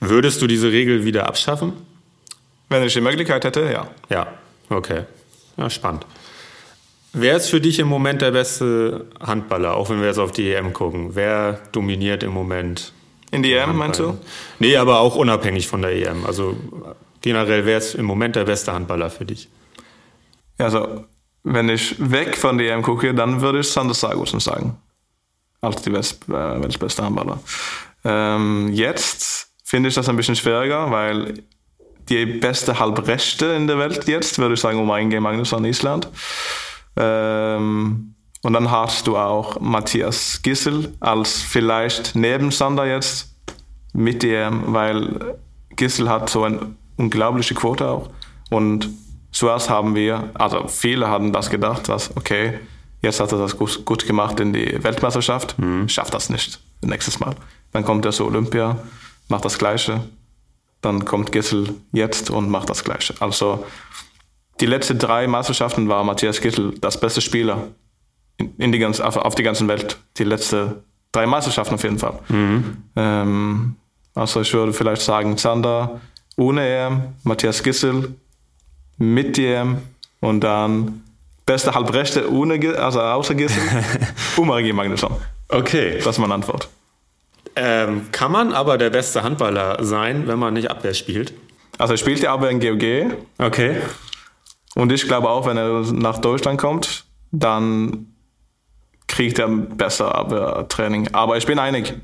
Würdest du diese Regel wieder abschaffen? Wenn ich die Möglichkeit hätte, ja. Ja, okay. Ja, spannend. Wer ist für dich im Moment der beste Handballer, auch wenn wir jetzt auf die EM gucken? Wer dominiert im Moment? In die EM, meinst du? Nee, aber auch unabhängig von der EM. Also generell, wer ist im Moment der beste Handballer für dich? Also, wenn ich weg von der EM gucke, dann würde ich Sander Sargussen sagen. Als die Welt, äh, weltbeste Handballer. Ähm, jetzt finde ich das ein bisschen schwieriger, weil die beste Halbrechte in der Welt jetzt, würde ich sagen, um ein Game Magnusson Island. Ähm, und dann hast du auch Matthias Gissel als vielleicht neben Sander jetzt mit EM, weil Gissel hat so eine unglaubliche Quote auch. Und Zuerst haben wir, also viele hatten das gedacht, dass okay, jetzt hat er das gut, gut gemacht in die Weltmeisterschaft, mhm. schafft das nicht nächstes Mal. Dann kommt er zu Olympia, macht das Gleiche. Dann kommt Gissel jetzt und macht das Gleiche. Also die letzten drei Meisterschaften war Matthias Gissel das beste Spieler in, in die ganz, auf, auf die ganze Welt. Die letzten drei Meisterschaften auf jeden Fall. Mhm. Ähm, also ich würde vielleicht sagen, Zander ohne EM, Matthias Gissel mit EM und dann beste Halbrechte ohne, also außer Gissel und Marie Magnusson. Okay. Das ist meine Antwort. Ähm, kann man aber der beste Handballer sein, wenn man nicht Abwehr spielt? Also er spielte aber in GOG Okay. und ich glaube auch, wenn er nach Deutschland kommt, dann kriegt er besser Abwehrtraining. Aber ich bin einig,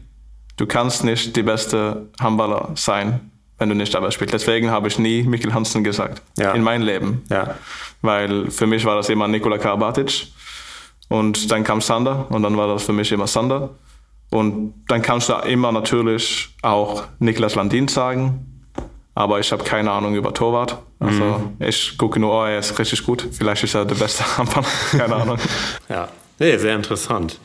du kannst nicht die beste Handballer sein, wenn du nicht Abwehr spielst. Deswegen habe ich nie Mikkel Hansen gesagt Ja. in meinem Leben. Ja. Weil für mich war das immer Nikola Karabatic und dann kam Sander und dann war das für mich immer Sander. Und dann kannst du immer natürlich auch Niklas Landin sagen, aber ich habe keine Ahnung über Torwart. Also ich gucke nur, oh, er ist richtig gut. Vielleicht ist er der beste Handballer. Keine Ahnung. Ja. Nee, sehr interessant.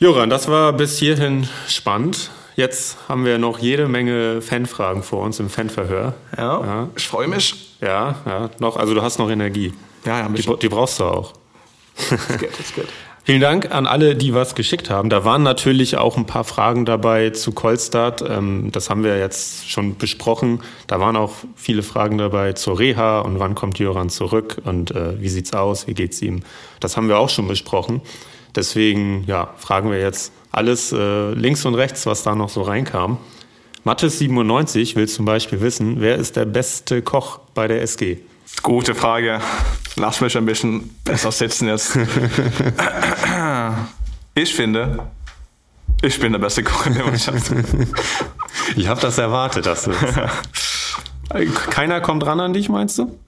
Joran, das war bis hierhin spannend. Jetzt haben wir noch jede Menge Fanfragen vor uns im Fanverhör. Ja. ich freue mich. Ja, ja, noch, also du hast noch Energie. Ja, ja, Die, die brauchst du auch. Das geht, das geht. Vielen Dank an alle, die was geschickt haben. Da waren natürlich auch ein paar Fragen dabei zu Kolstadt. Ähm, das haben wir jetzt schon besprochen. Da waren auch viele Fragen dabei zur Reha und wann kommt Jöran zurück und äh, wie sieht's aus, wie geht's ihm. Das haben wir auch schon besprochen. Deswegen ja, fragen wir jetzt alles äh, links und rechts, was da noch so reinkam. Mattes97 will zum Beispiel wissen, wer ist der beste Koch bei der SG? Gute Frage. Lass mich ein bisschen besser sitzen jetzt. Ich finde, ich bin der beste Koch in der Mannschaft. Ich habe das erwartet, dass du Keiner kommt ran an dich, meinst du?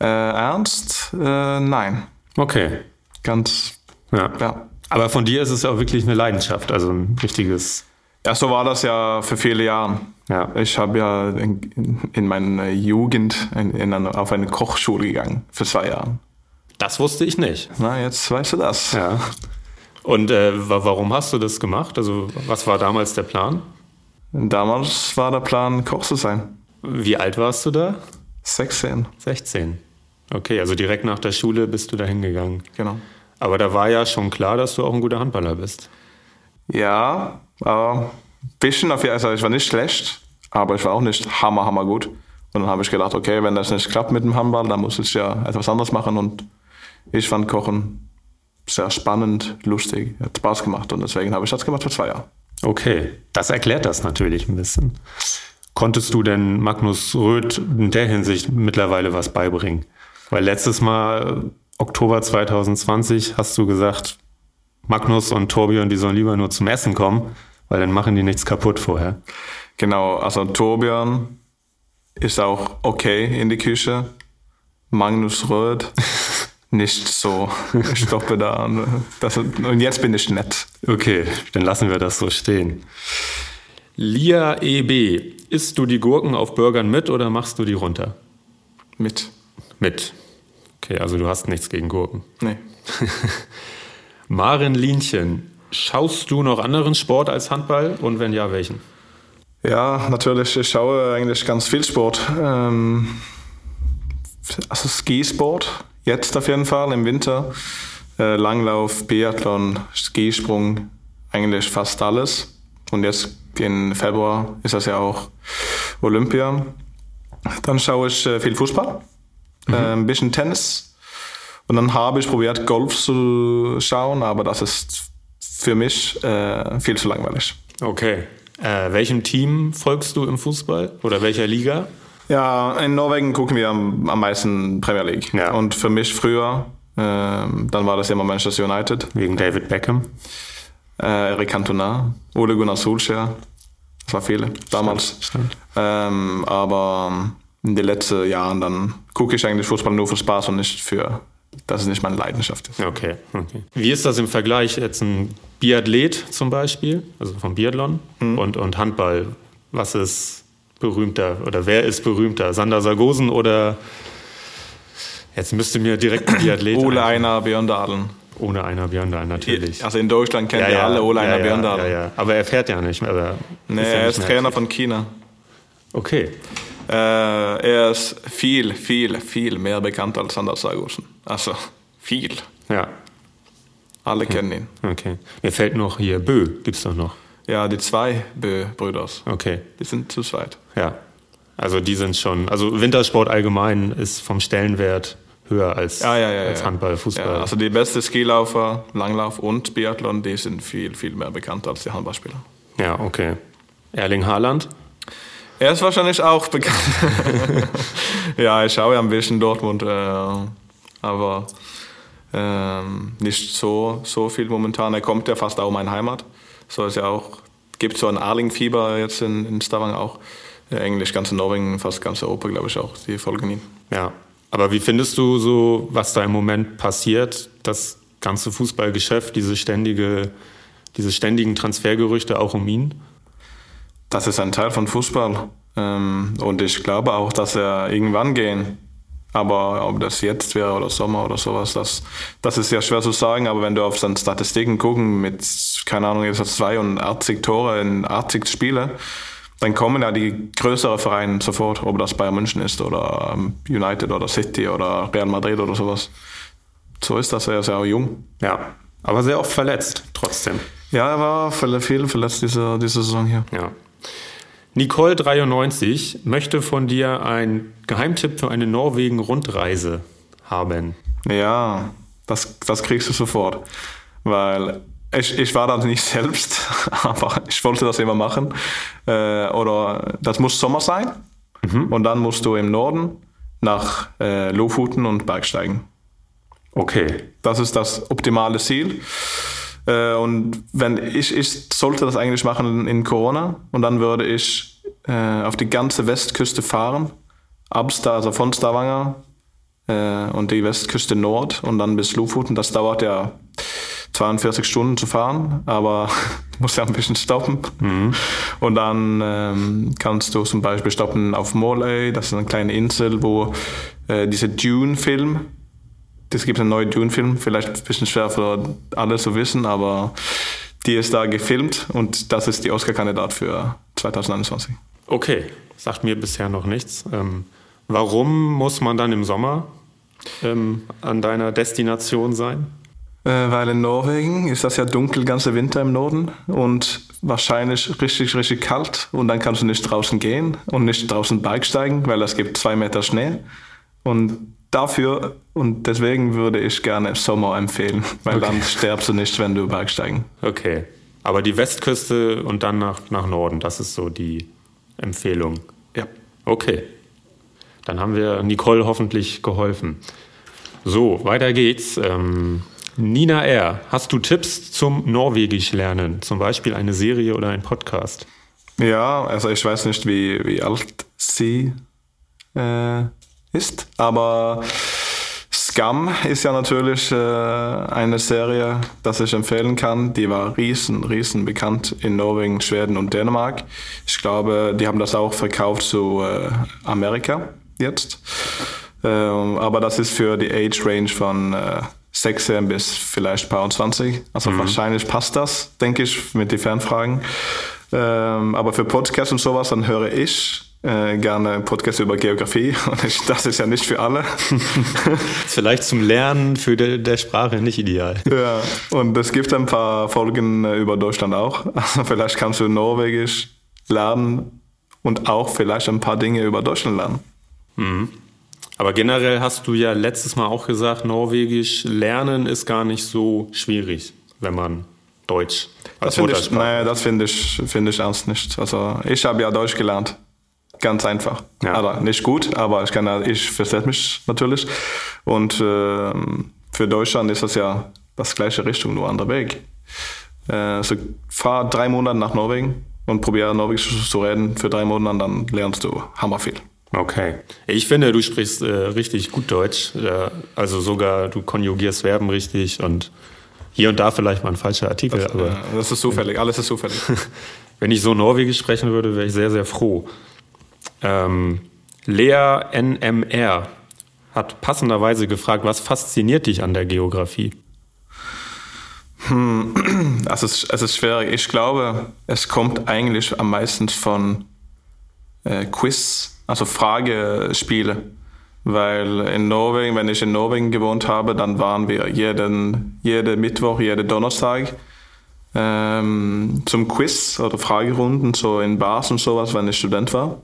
Äh, ernst? Äh, nein. Okay. Ganz, Ja. ja. Aber von dir ist es ja auch wirklich eine Leidenschaft, also ein richtiges. Ja, so war das ja für viele Jahre. Ja. Ich habe ja in, in meiner Jugend in, in eine, auf eine Kochschule gegangen, für zwei Jahre. Das wusste ich nicht. Na, jetzt weißt du das. Ja. Und äh, wa- warum hast du das gemacht? Also, was war damals der Plan? Damals war der Plan, Koch zu sein. Wie alt warst du da? 16, 16. Okay, also direkt nach der Schule bist du da hingegangen. genau. Aber da war ja schon klar, dass du auch ein guter Handballer bist. Ja, aber ein bisschen auf jeden Fall. Ich war nicht schlecht, aber ich war auch nicht hammer, hammer gut. Und dann habe ich gedacht, okay, wenn das nicht klappt mit dem Handball, dann muss ich ja etwas anderes machen. Und ich fand Kochen sehr spannend, lustig, hat Spaß gemacht. Und deswegen habe ich das gemacht für zwei Jahre. Okay, das erklärt das natürlich ein bisschen. Konntest du denn Magnus Röth in der Hinsicht mittlerweile was beibringen? Weil letztes Mal, Oktober 2020, hast du gesagt, Magnus und Torbjörn, die sollen lieber nur zum Essen kommen, weil dann machen die nichts kaputt vorher. Genau, also Torbjörn ist auch okay in die Küche. Magnus Röth nicht so. Ich stoppe da. Und, das, und jetzt bin ich nett. Okay, dann lassen wir das so stehen. Lia EB, isst du die Gurken auf Burgern mit oder machst du die runter? Mit. Mit. Okay, also du hast nichts gegen Gurken. Nee. Maren Lienchen, schaust du noch anderen Sport als Handball und wenn ja, welchen? Ja, natürlich. Ich schaue eigentlich ganz viel Sport. Ähm, also Skisport, jetzt auf jeden Fall im Winter. Äh, Langlauf, Biathlon, Skisprung, eigentlich fast alles. Und jetzt im Februar ist das ja auch Olympia. Dann schaue ich äh, viel Fußball, äh, ein bisschen Tennis. Und dann habe ich probiert, Golf zu schauen, aber das ist für mich äh, viel zu langweilig. Okay. Äh, welchem Team folgst du im Fußball oder welcher Liga? Ja, in Norwegen gucken wir am, am meisten Premier League. Ja. Und für mich früher, ähm, dann war das immer Manchester United, Wegen David Beckham. äh, Erik Cantona, Ole Gunnar Solskjaer. Das war viele damals. Stimmt. Ähm, aber in den letzten Jahren dann gucke ich eigentlich Fußball nur für Spaß und nicht für, dass es nicht meine Leidenschaft ist. Okay, okay. Wie ist das im Vergleich jetzt ein Biathlet zum Beispiel, also vom Biathlon und, und Handball? Was ist berühmter oder wer ist berühmter? Sander Sargosen oder jetzt müsste mir direkt ein Biathlet Ole einfallen. Einar Björndalen. Ohne einer Björndal natürlich. Also in Deutschland kennt ihr alle Ole Einar ja, ja, Björndalen. ja, ja. Aber er fährt ja nicht mehr. Nee, ja er ist Trainer aktiv. von China. Okay, er ist viel, viel, viel mehr bekannt als Sander Sargosen. Also viel. ja. Alle okay. kennen ihn. Okay. Mir fällt noch hier Bö, gibt es doch noch. Ja, die zwei Bö-Brüder. Okay. Die sind zu zweit. Ja. Also die sind schon, also Wintersport allgemein ist vom Stellenwert höher als, ja, ja, ja, als Handball, Fußball. Ja, also die besten Skilaufer, Langlauf und Biathlon, die sind viel, viel mehr bekannt als die Handballspieler. Ja, okay. Erling Haaland? Er ist wahrscheinlich auch bekannt. ja, ich schaue ja ein bisschen Dortmund, äh, aber äh, nicht so, so viel momentan. Er kommt ja fast auch in meine Heimat. So ist ja auch, gibt so ein Arling-Fieber jetzt in, in Stavanger auch. Englisch, ganze Norwegen, fast ganze Europa, glaube ich auch, die folgen ihm. Ja, aber wie findest du so, was da im Moment passiert, das ganze Fußballgeschäft, diese ständige, diese ständigen Transfergerüchte auch um ihn? Das ist ein Teil von Fußball. Ähm, und ich glaube auch, dass er irgendwann gehen. Aber ob das jetzt wäre oder Sommer oder sowas, das, das ist ja schwer zu sagen. Aber wenn du auf seine Statistiken gucken mit, keine Ahnung, jetzt 82 Tore in 80 Spiele, dann kommen ja die größeren Vereine sofort, ob das Bayern München ist oder ähm, United oder City oder Real Madrid oder sowas. So ist das, er ist ja auch jung. Ja, aber sehr oft verletzt trotzdem. Ja, er war viel verletzt diese, diese Saison hier. Ja. Nicole93 möchte von dir einen Geheimtipp für eine Norwegen-Rundreise haben. Ja, das, das kriegst du sofort. Weil ich, ich war da nicht selbst, aber ich wollte das immer machen. Äh, oder das muss Sommer sein. Mhm. Und dann musst du im Norden nach äh, Lofoten und Bergsteigen. Okay. Das ist das optimale Ziel. Äh, und wenn ich, ich sollte das eigentlich machen in Corona und dann würde ich äh, auf die ganze Westküste fahren, ab also von Stavanger äh, und die Westküste Nord und dann bis Lofoten. Das dauert ja 42 Stunden zu fahren, aber du musst ja ein bisschen stoppen. Mhm. Und dann ähm, kannst du zum Beispiel stoppen auf Morley, das ist eine kleine Insel, wo äh, dieser Dune-Film, es gibt einen neuen Dune-Film, vielleicht ein bisschen schwer für alle zu wissen, aber die ist da gefilmt und das ist die Oscar-Kandidat für 2021. Okay, sagt mir bisher noch nichts. Ähm, warum muss man dann im Sommer ähm, an deiner Destination sein? Äh, weil in Norwegen ist das ja dunkel ganze Winter im Norden und wahrscheinlich richtig, richtig kalt und dann kannst du nicht draußen gehen und nicht draußen Bergsteigen, weil es gibt zwei Meter Schnee. Und dafür und deswegen würde ich gerne Sommer empfehlen, weil okay. dann sterbst du nicht, wenn du Bergsteigen. Okay. Aber die Westküste und dann nach, nach Norden, das ist so die Empfehlung. Ja. Okay. Dann haben wir Nicole hoffentlich geholfen. So, weiter geht's. Ähm, Nina R., hast du Tipps zum Norwegisch lernen? Zum Beispiel eine Serie oder ein Podcast? Ja, also ich weiß nicht, wie, wie alt sie äh, ist, aber Scum ist ja natürlich äh, eine Serie, das ich empfehlen kann. Die war riesen, riesen bekannt in Norwegen, Schweden und Dänemark. Ich glaube, die haben das auch verkauft zu äh, Amerika jetzt. Ähm, aber das ist für die Age Range von äh, 16 bis vielleicht paar 20. Also mhm. wahrscheinlich passt das, denke ich, mit den Fernfragen. Ähm, aber für Podcasts und sowas, dann höre ich äh, gerne Podcasts über Geografie und ich, das ist ja nicht für alle. Vielleicht zum Lernen für de, der Sprache nicht ideal. Ja, und es gibt ein paar Folgen äh, über Deutschland auch. Also vielleicht kannst du Norwegisch lernen und auch vielleicht ein paar Dinge über Deutschland lernen. Mhm. Aber generell hast du ja letztes Mal auch gesagt, Norwegisch lernen ist gar nicht so schwierig, wenn man Deutsch als das finde ich, Nein, das finde ich, finde ich ernst nicht. Also ich habe ja Deutsch gelernt. Ganz einfach. Ja. Aber nicht gut, aber ich kann ich verstehe mich natürlich. Und äh, für Deutschland ist das ja das gleiche Richtung, nur anderer Weg. Äh, also fahr drei Monate nach Norwegen und probiere Norwegisch zu reden für drei Monate, dann lernst du hammer viel. Okay. Ich finde, du sprichst äh, richtig gut Deutsch. Äh, also sogar du konjugierst Verben richtig und hier und da vielleicht mal ein falscher Artikel. Das, aber äh, das ist zufällig, alles ist zufällig. Wenn ich so Norwegisch sprechen würde, wäre ich sehr, sehr froh. Ähm, Lea NMR hat passenderweise gefragt, was fasziniert dich an der Geografie? Hm, es, ist, es ist schwierig. Ich glaube, es kommt eigentlich am meisten von äh, Quiz also Fragespiele. Weil in Norwegen, wenn ich in Norwegen gewohnt habe, dann waren wir jeden, jeden Mittwoch, jeden Donnerstag ähm, zum Quiz oder Fragerunden, so in Bars und sowas, wenn ich Student war.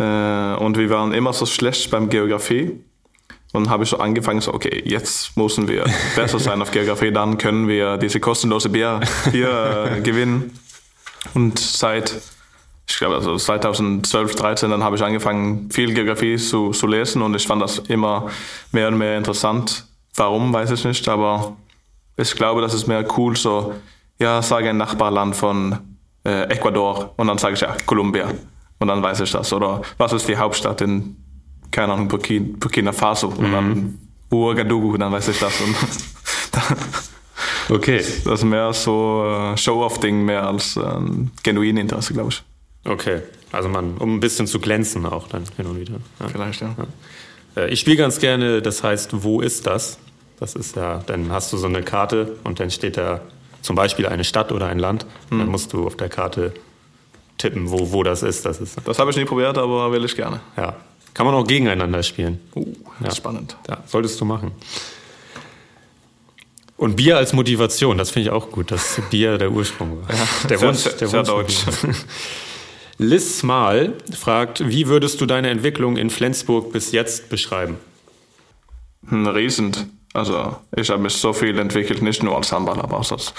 Äh, und wir waren immer so schlecht beim Geografie. Und dann habe ich so angefangen, so, okay, jetzt müssen wir besser sein auf Geografie, dann können wir diese kostenlose Bier, Bier äh, gewinnen. Und seit, ich glaube, also 2012, 13, dann habe ich angefangen, viel Geografie zu, zu lesen und ich fand das immer mehr und mehr interessant. Warum, weiß ich nicht, aber ich glaube, das ist mehr cool, so, ja, sage ein Nachbarland von äh, Ecuador und dann sage ich ja, Kolumbia. Und dann weiß ich das. Oder was ist die Hauptstadt in keine Ahnung, Burkina, Burkina Faso mhm. und dann Ouagadougou, dann weiß ich das. Und okay. Das ist mehr so äh, Show-off-Ding, mehr als ähm, genuin Interesse, glaube ich. Okay, also man, um ein bisschen zu glänzen auch dann hin und wieder. Ja. Vielleicht, ja. ja. Äh, ich spiele ganz gerne, das heißt, wo ist das? Das ist ja, dann hast du so eine Karte und dann steht da zum Beispiel eine Stadt oder ein Land. Mhm. Dann musst du auf der Karte tippen, wo, wo das ist. Das, ist das habe ich nie probiert, aber will ich gerne. Ja, kann man auch gegeneinander spielen. Uh, ja. spannend. Ja, solltest du machen. Und Bier als Motivation, das finde ich auch gut, dass Bier der Ursprung war. Ja, der Wunsch, sehr, der sehr Wunsch deutsch. Liz Mal fragt, wie würdest du deine Entwicklung in Flensburg bis jetzt beschreiben? Hm, riesend. Also ich habe mich so viel entwickelt, nicht nur als Handballer, aber auch als,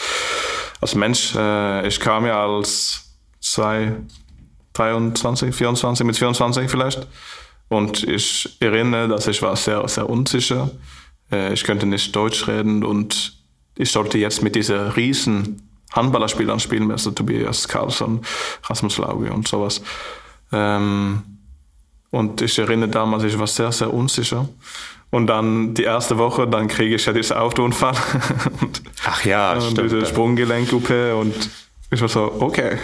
als Mensch. Äh, ich kam ja als zwei, 23, 24, mit 24 vielleicht und ich erinnere, dass ich war sehr, sehr unsicher. Äh, ich könnte nicht Deutsch reden und ich sollte jetzt mit diesen riesen Handballerspielern spielen, also Tobias Karlsson, Rasmus Lauge und sowas. Ähm, und ich erinnere damals, ich war sehr, sehr unsicher. Und dann die erste Woche, dann kriege ich ja diesen Autounfall. und, Ach ja, und stimmt. Diese Sprunggelenkgruppe und ich war so, okay,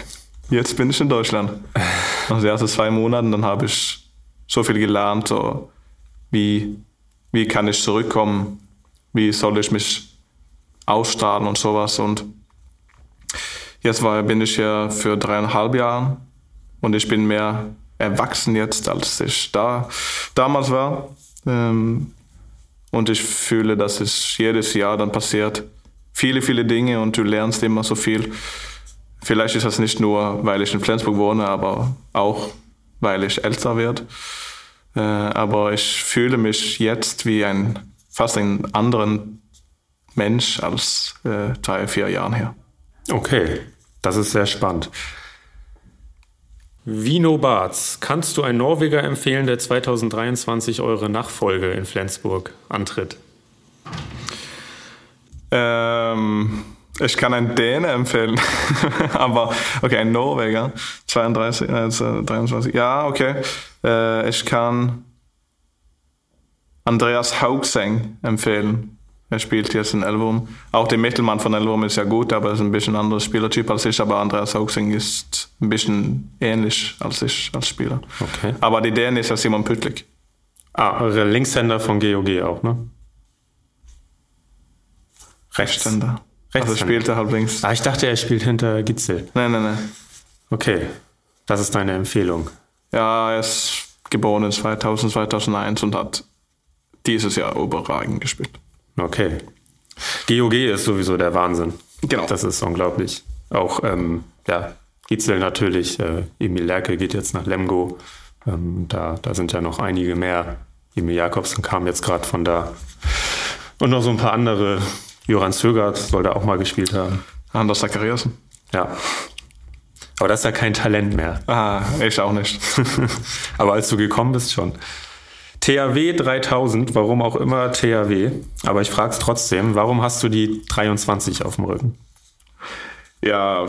jetzt bin ich in Deutschland. Also die ersten zwei Monate, dann habe ich so viel gelernt, so wie, wie kann ich zurückkommen, wie soll ich mich ausstrahlen und sowas. Und jetzt war, bin ich hier für dreieinhalb Jahre und ich bin mehr erwachsen jetzt, als ich da damals war. Ähm, und ich fühle, dass es jedes Jahr dann passiert. Viele, viele Dinge und du lernst immer so viel. Vielleicht ist das nicht nur, weil ich in Flensburg wohne, aber auch, weil ich älter werde. Äh, aber ich fühle mich jetzt wie ein fast ein anderen Mensch als äh, drei, vier Jahren her. Okay, das ist sehr spannend. Vino Barz, kannst du einen Norweger empfehlen, der 2023 eure Nachfolge in Flensburg antritt? Ähm, ich kann einen Däne empfehlen, aber okay, ein Norweger, 32, also 23, ja, okay. Äh, ich kann Andreas Haugseng empfehlen. Er spielt jetzt in Elverum. Auch der Mittelmann von Elverum ist ja gut, aber ist ein bisschen anderer Spielertyp als ich. Aber Andreas Haugseng ist ein bisschen ähnlich als ich als Spieler. Okay. Aber die Däne ist ja Simon Püttlik. Ah, eure Linkshänder von GOG auch, ne? Rechtshänder. Also spielt er halt links. Ah, ich dachte, er spielt hinter Gitzel. Nein, nein, nein. Okay, das ist deine Empfehlung. Ja, er ist geboren in 2000, 2001 und hat dieses Jahr überragend gespielt. Okay. GOG ist sowieso der Wahnsinn. Genau. Das ist unglaublich. Auch, ähm, ja, Gitzel natürlich. Äh, Emil Lerke geht jetzt nach Lemgo. Ähm, da, da sind ja noch einige mehr. Emil Jakobsen kam jetzt gerade von da. Und noch so ein paar andere Joran Zögert soll da auch mal gespielt haben. Anders Zachariasen. Ja. Aber das ist ja kein Talent mehr. Ah, ich auch nicht. Aber als du gekommen bist, schon. THW 3000, warum auch immer THW. Aber ich frage es trotzdem, warum hast du die 23 auf dem Rücken? Ja,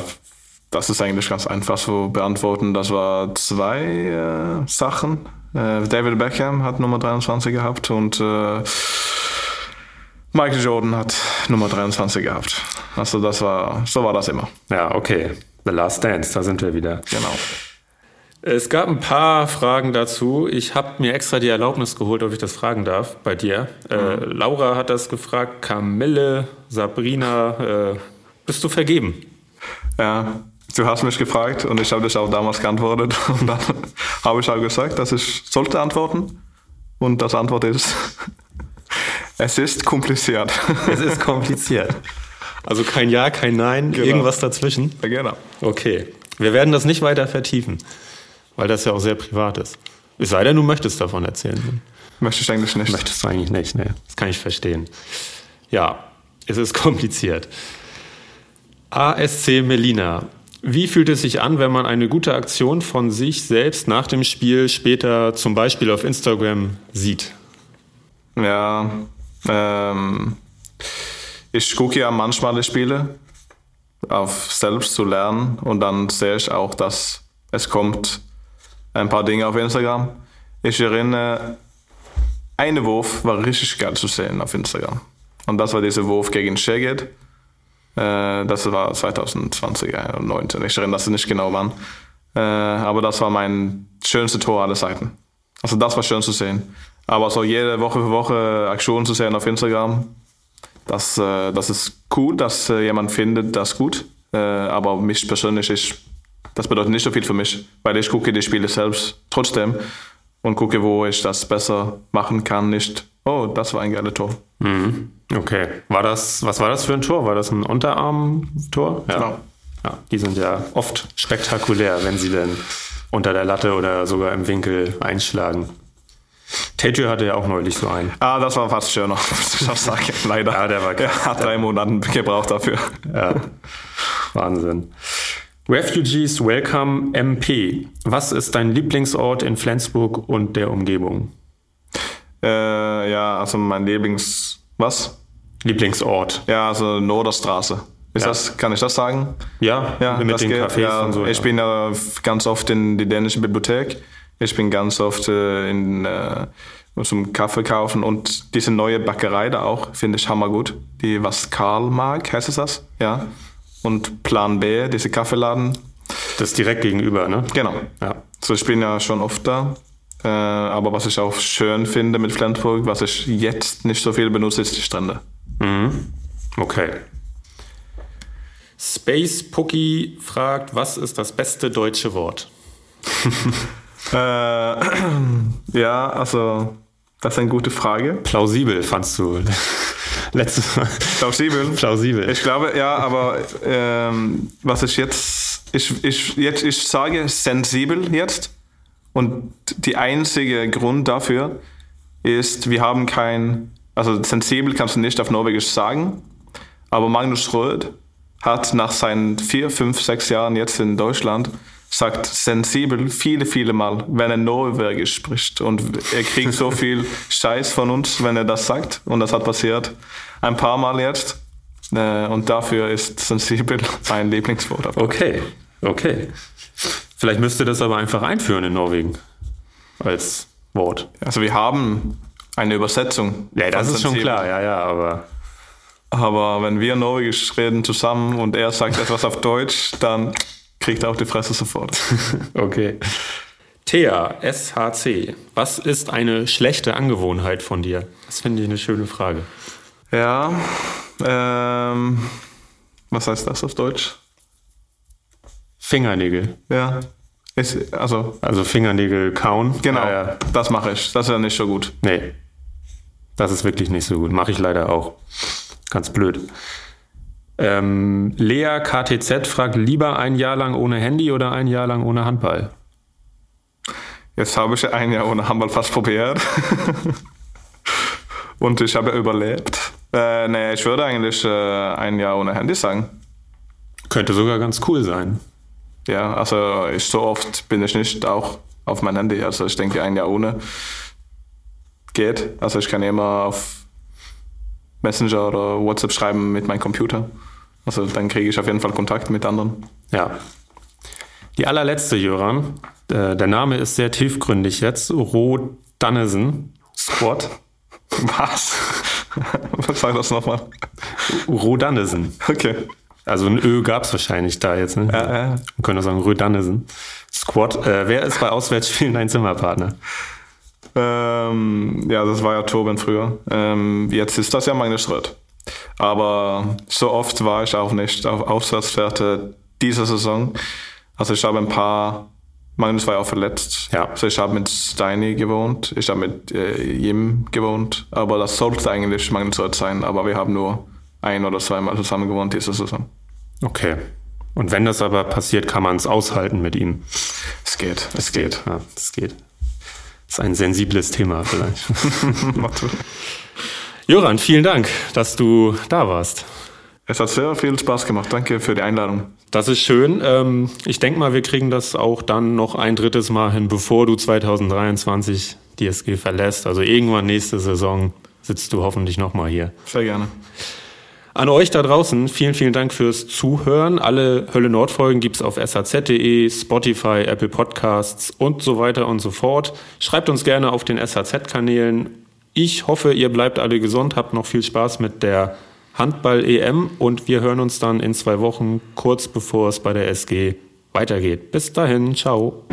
das ist eigentlich ganz einfach zu beantworten. Das war zwei äh, Sachen. Äh, David Beckham hat Nummer 23 gehabt und äh, Michael Jordan hat Nummer 23 gehabt. Also das war, so war das immer. Ja, okay. The Last Dance, da sind wir wieder. Genau. Es gab ein paar Fragen dazu. Ich habe mir extra die Erlaubnis geholt, ob ich das fragen darf bei dir. Äh, mhm. Äh, Laura hat das gefragt, Camille, Sabrina, äh, bist du vergeben? Ja, du hast mich gefragt und ich habe das auch damals geantwortet. Und dann habe ich auch gesagt, dass ich sollte antworten. Und das Antwort ist, es ist kompliziert. Es ist kompliziert. Also kein Ja, kein Nein, Genau. irgendwas dazwischen. Ja, genau. Okay. Wir werden das nicht weiter vertiefen, weil das ja auch sehr privat ist. Es sei denn, du möchtest davon erzählen. Möchte ich eigentlich nicht. Möchtest du eigentlich nicht, ne? Das kann ich verstehen. Ja, es ist kompliziert. ASC Melina. Wie fühlt es sich an, wenn man eine gute Aktion von sich selbst nach dem Spiel später zum Beispiel auf Instagram sieht? Ja, ähm, ich gucke ja manchmal die Spiele, auf selbst zu lernen und dann sehe ich auch, dass es kommt ein paar Dinge auf Instagram. Ich erinnere, eine Wurf war richtig geil zu sehen auf Instagram. Und das war dieser Wurf gegen Szeged. Äh, das war 2020, 2019. Ich erinnere das nicht genau wann. Äh, aber das war mein schönste Tor aller Seiten. Also das war schön zu sehen. Aber so jede Woche für Woche Aktionen zu sehen auf Instagram, das, äh, das ist cool, dass äh, jemand findet das gut. Äh, aber mich persönlich, ich, das bedeutet nicht so viel für mich, weil ich gucke die Spiele selbst trotzdem und gucke, wo ich das besser machen kann. Nicht, oh, das war ein geiles Tor. Okay. War das, was war das für ein Tor? War das ein Unterarm-Tor? Ja. Genau. ja. Die sind ja oft spektakulär, wenn sie dann unter der Latte oder sogar im Winkel einschlagen. Tatue hatte ja auch neulich so einen. Ah, das war fast schöner. Leider. Ja, der war krass. Er hat drei Monate gebraucht dafür. Ja. Wahnsinn. Refugees Welcome MP. Was ist dein Lieblingsort in Flensburg und der Umgebung? Äh, ja, also mein Lieblings... Was? Lieblingsort. Ja, also Norderstraße. Ist Ja. das, kann ich das sagen? Ja, Ja, mit den geht. Cafés ja, und so. Ich ja. bin ja ganz oft in die dänische Bibliothek. Ich bin ganz oft äh, in, äh, zum Kaffee kaufen und diese neue Bäckerei da auch finde ich hammergut. Die, was Karl mag, heißt es das? Ja. Und Plan B, diese Kaffeeladen. das ist direkt gegenüber, ne? Genau. Ja. So, ich bin ja schon oft da. Äh, aber was ich auch schön finde mit Flensburg, was ich jetzt nicht so viel benutze, ist die Strände. Mhm. Okay. Space Pookie fragt, was ist das beste deutsche Wort? Äh, ja, also, das ist eine gute Frage. Plausibel fandst du letztes Mal. Plausibel. Plausibel. Ich glaube, ja, aber ähm, was ich jetzt, ich, ich, jetzt, ich sage sensibel jetzt und die einzige Grund dafür ist, wir haben kein, also sensibel kannst du nicht auf Norwegisch sagen, aber Magnus Röd hat nach seinen vier, fünf, sechs Jahren jetzt in Deutschland sagt sensibel viele, viele Mal, wenn er Norwegisch spricht. Und er kriegt so viel Scheiß von uns, wenn er das sagt. Und das hat passiert ein paar Mal jetzt. Äh, Und dafür ist sensibel mein Lieblingswort. Okay, okay. Vielleicht müsste das aber einfach einführen in Norwegen als Wort. Also wir haben eine Übersetzung. Ja, das ist schon klar, ja, ja, aber Aber wenn wir Norwegisch reden zusammen und er sagt etwas auf Deutsch, dann kriegt er auch die Fresse sofort. okay. Thea, SHC. Was ist eine schlechte Angewohnheit von dir? Das finde ich eine schöne Frage. Ja, ähm, was heißt das auf Deutsch? Fingernägel. Ja, ist, also Also Fingernägel kauen. genau, Ja, ja. das mache ich. Das ist ja nicht so gut. Nee. Das ist wirklich nicht so gut. Mache ich leider auch. Ganz blöd. Ähm, Lea KTZ fragt, lieber ein Jahr lang ohne Handy oder ein Jahr lang ohne Handball? Jetzt habe ich ein Jahr ohne Handball fast probiert. Und ich habe überlebt. Äh, nee, ich würde eigentlich äh, ein Jahr ohne Handy sagen. Könnte sogar ganz cool sein. Ja, also ich, so oft bin ich nicht auch auf mein Handy. Also ich denke, ein Jahr ohne geht. Also ich kann immer auf Messenger oder WhatsApp schreiben mit meinem Computer. Also dann kriege ich auf jeden Fall Kontakt mit anderen. Ja. Die allerletzte, Jöran. Äh, der Name ist sehr tiefgründig jetzt. Ro Dannesen. Squad. Was? Was sag das nochmal? Ro Dannesen. Okay. Also ein Ö gab es wahrscheinlich da jetzt. Ne? Ja, ja. Man könnte sagen Rö Dannesen. Squad. Äh, wer ist bei Auswärtsspielen dein Zimmerpartner? Ähm, ja, das war ja Torben früher. Ähm, jetzt ist das ja meine Schritt. Aber so oft war ich auch nicht auf Auswärtsfährte dieser Saison. Also ich habe ein paar Magnus war ja auch verletzt. Ja. Also ich habe mit Steini gewohnt, ich habe mit äh, Jim gewohnt, aber das sollte eigentlich Magnus sein, aber wir haben nur ein oder zweimal zusammen gewohnt diese Saison. Okay. Und wenn das aber passiert, kann man es aushalten mit ihm. Es geht, es geht. Ja, es geht. Das ist ein sensibles Thema vielleicht. Joran, vielen Dank, dass du da warst. Es hat sehr viel Spaß gemacht. Danke für die Einladung. Das ist schön. Ähm, ich denke mal, wir kriegen das auch dann noch ein drittes Mal hin, bevor du 2023 die SG verlässt. Also irgendwann nächste Saison sitzt du hoffentlich nochmal hier. Sehr gerne. An euch da draußen, vielen, vielen Dank fürs Zuhören. Alle Hölle Nord Folgen gibt's auf saz.de, Spotify, Apple Podcasts und so weiter und so fort. Schreibt uns gerne auf den SAZ-Kanälen. Ich hoffe, ihr bleibt alle gesund, habt noch viel Spaß mit der Handball-EM und wir hören uns dann in zwei Wochen, kurz bevor es bei der SG weitergeht. Bis dahin, ciao.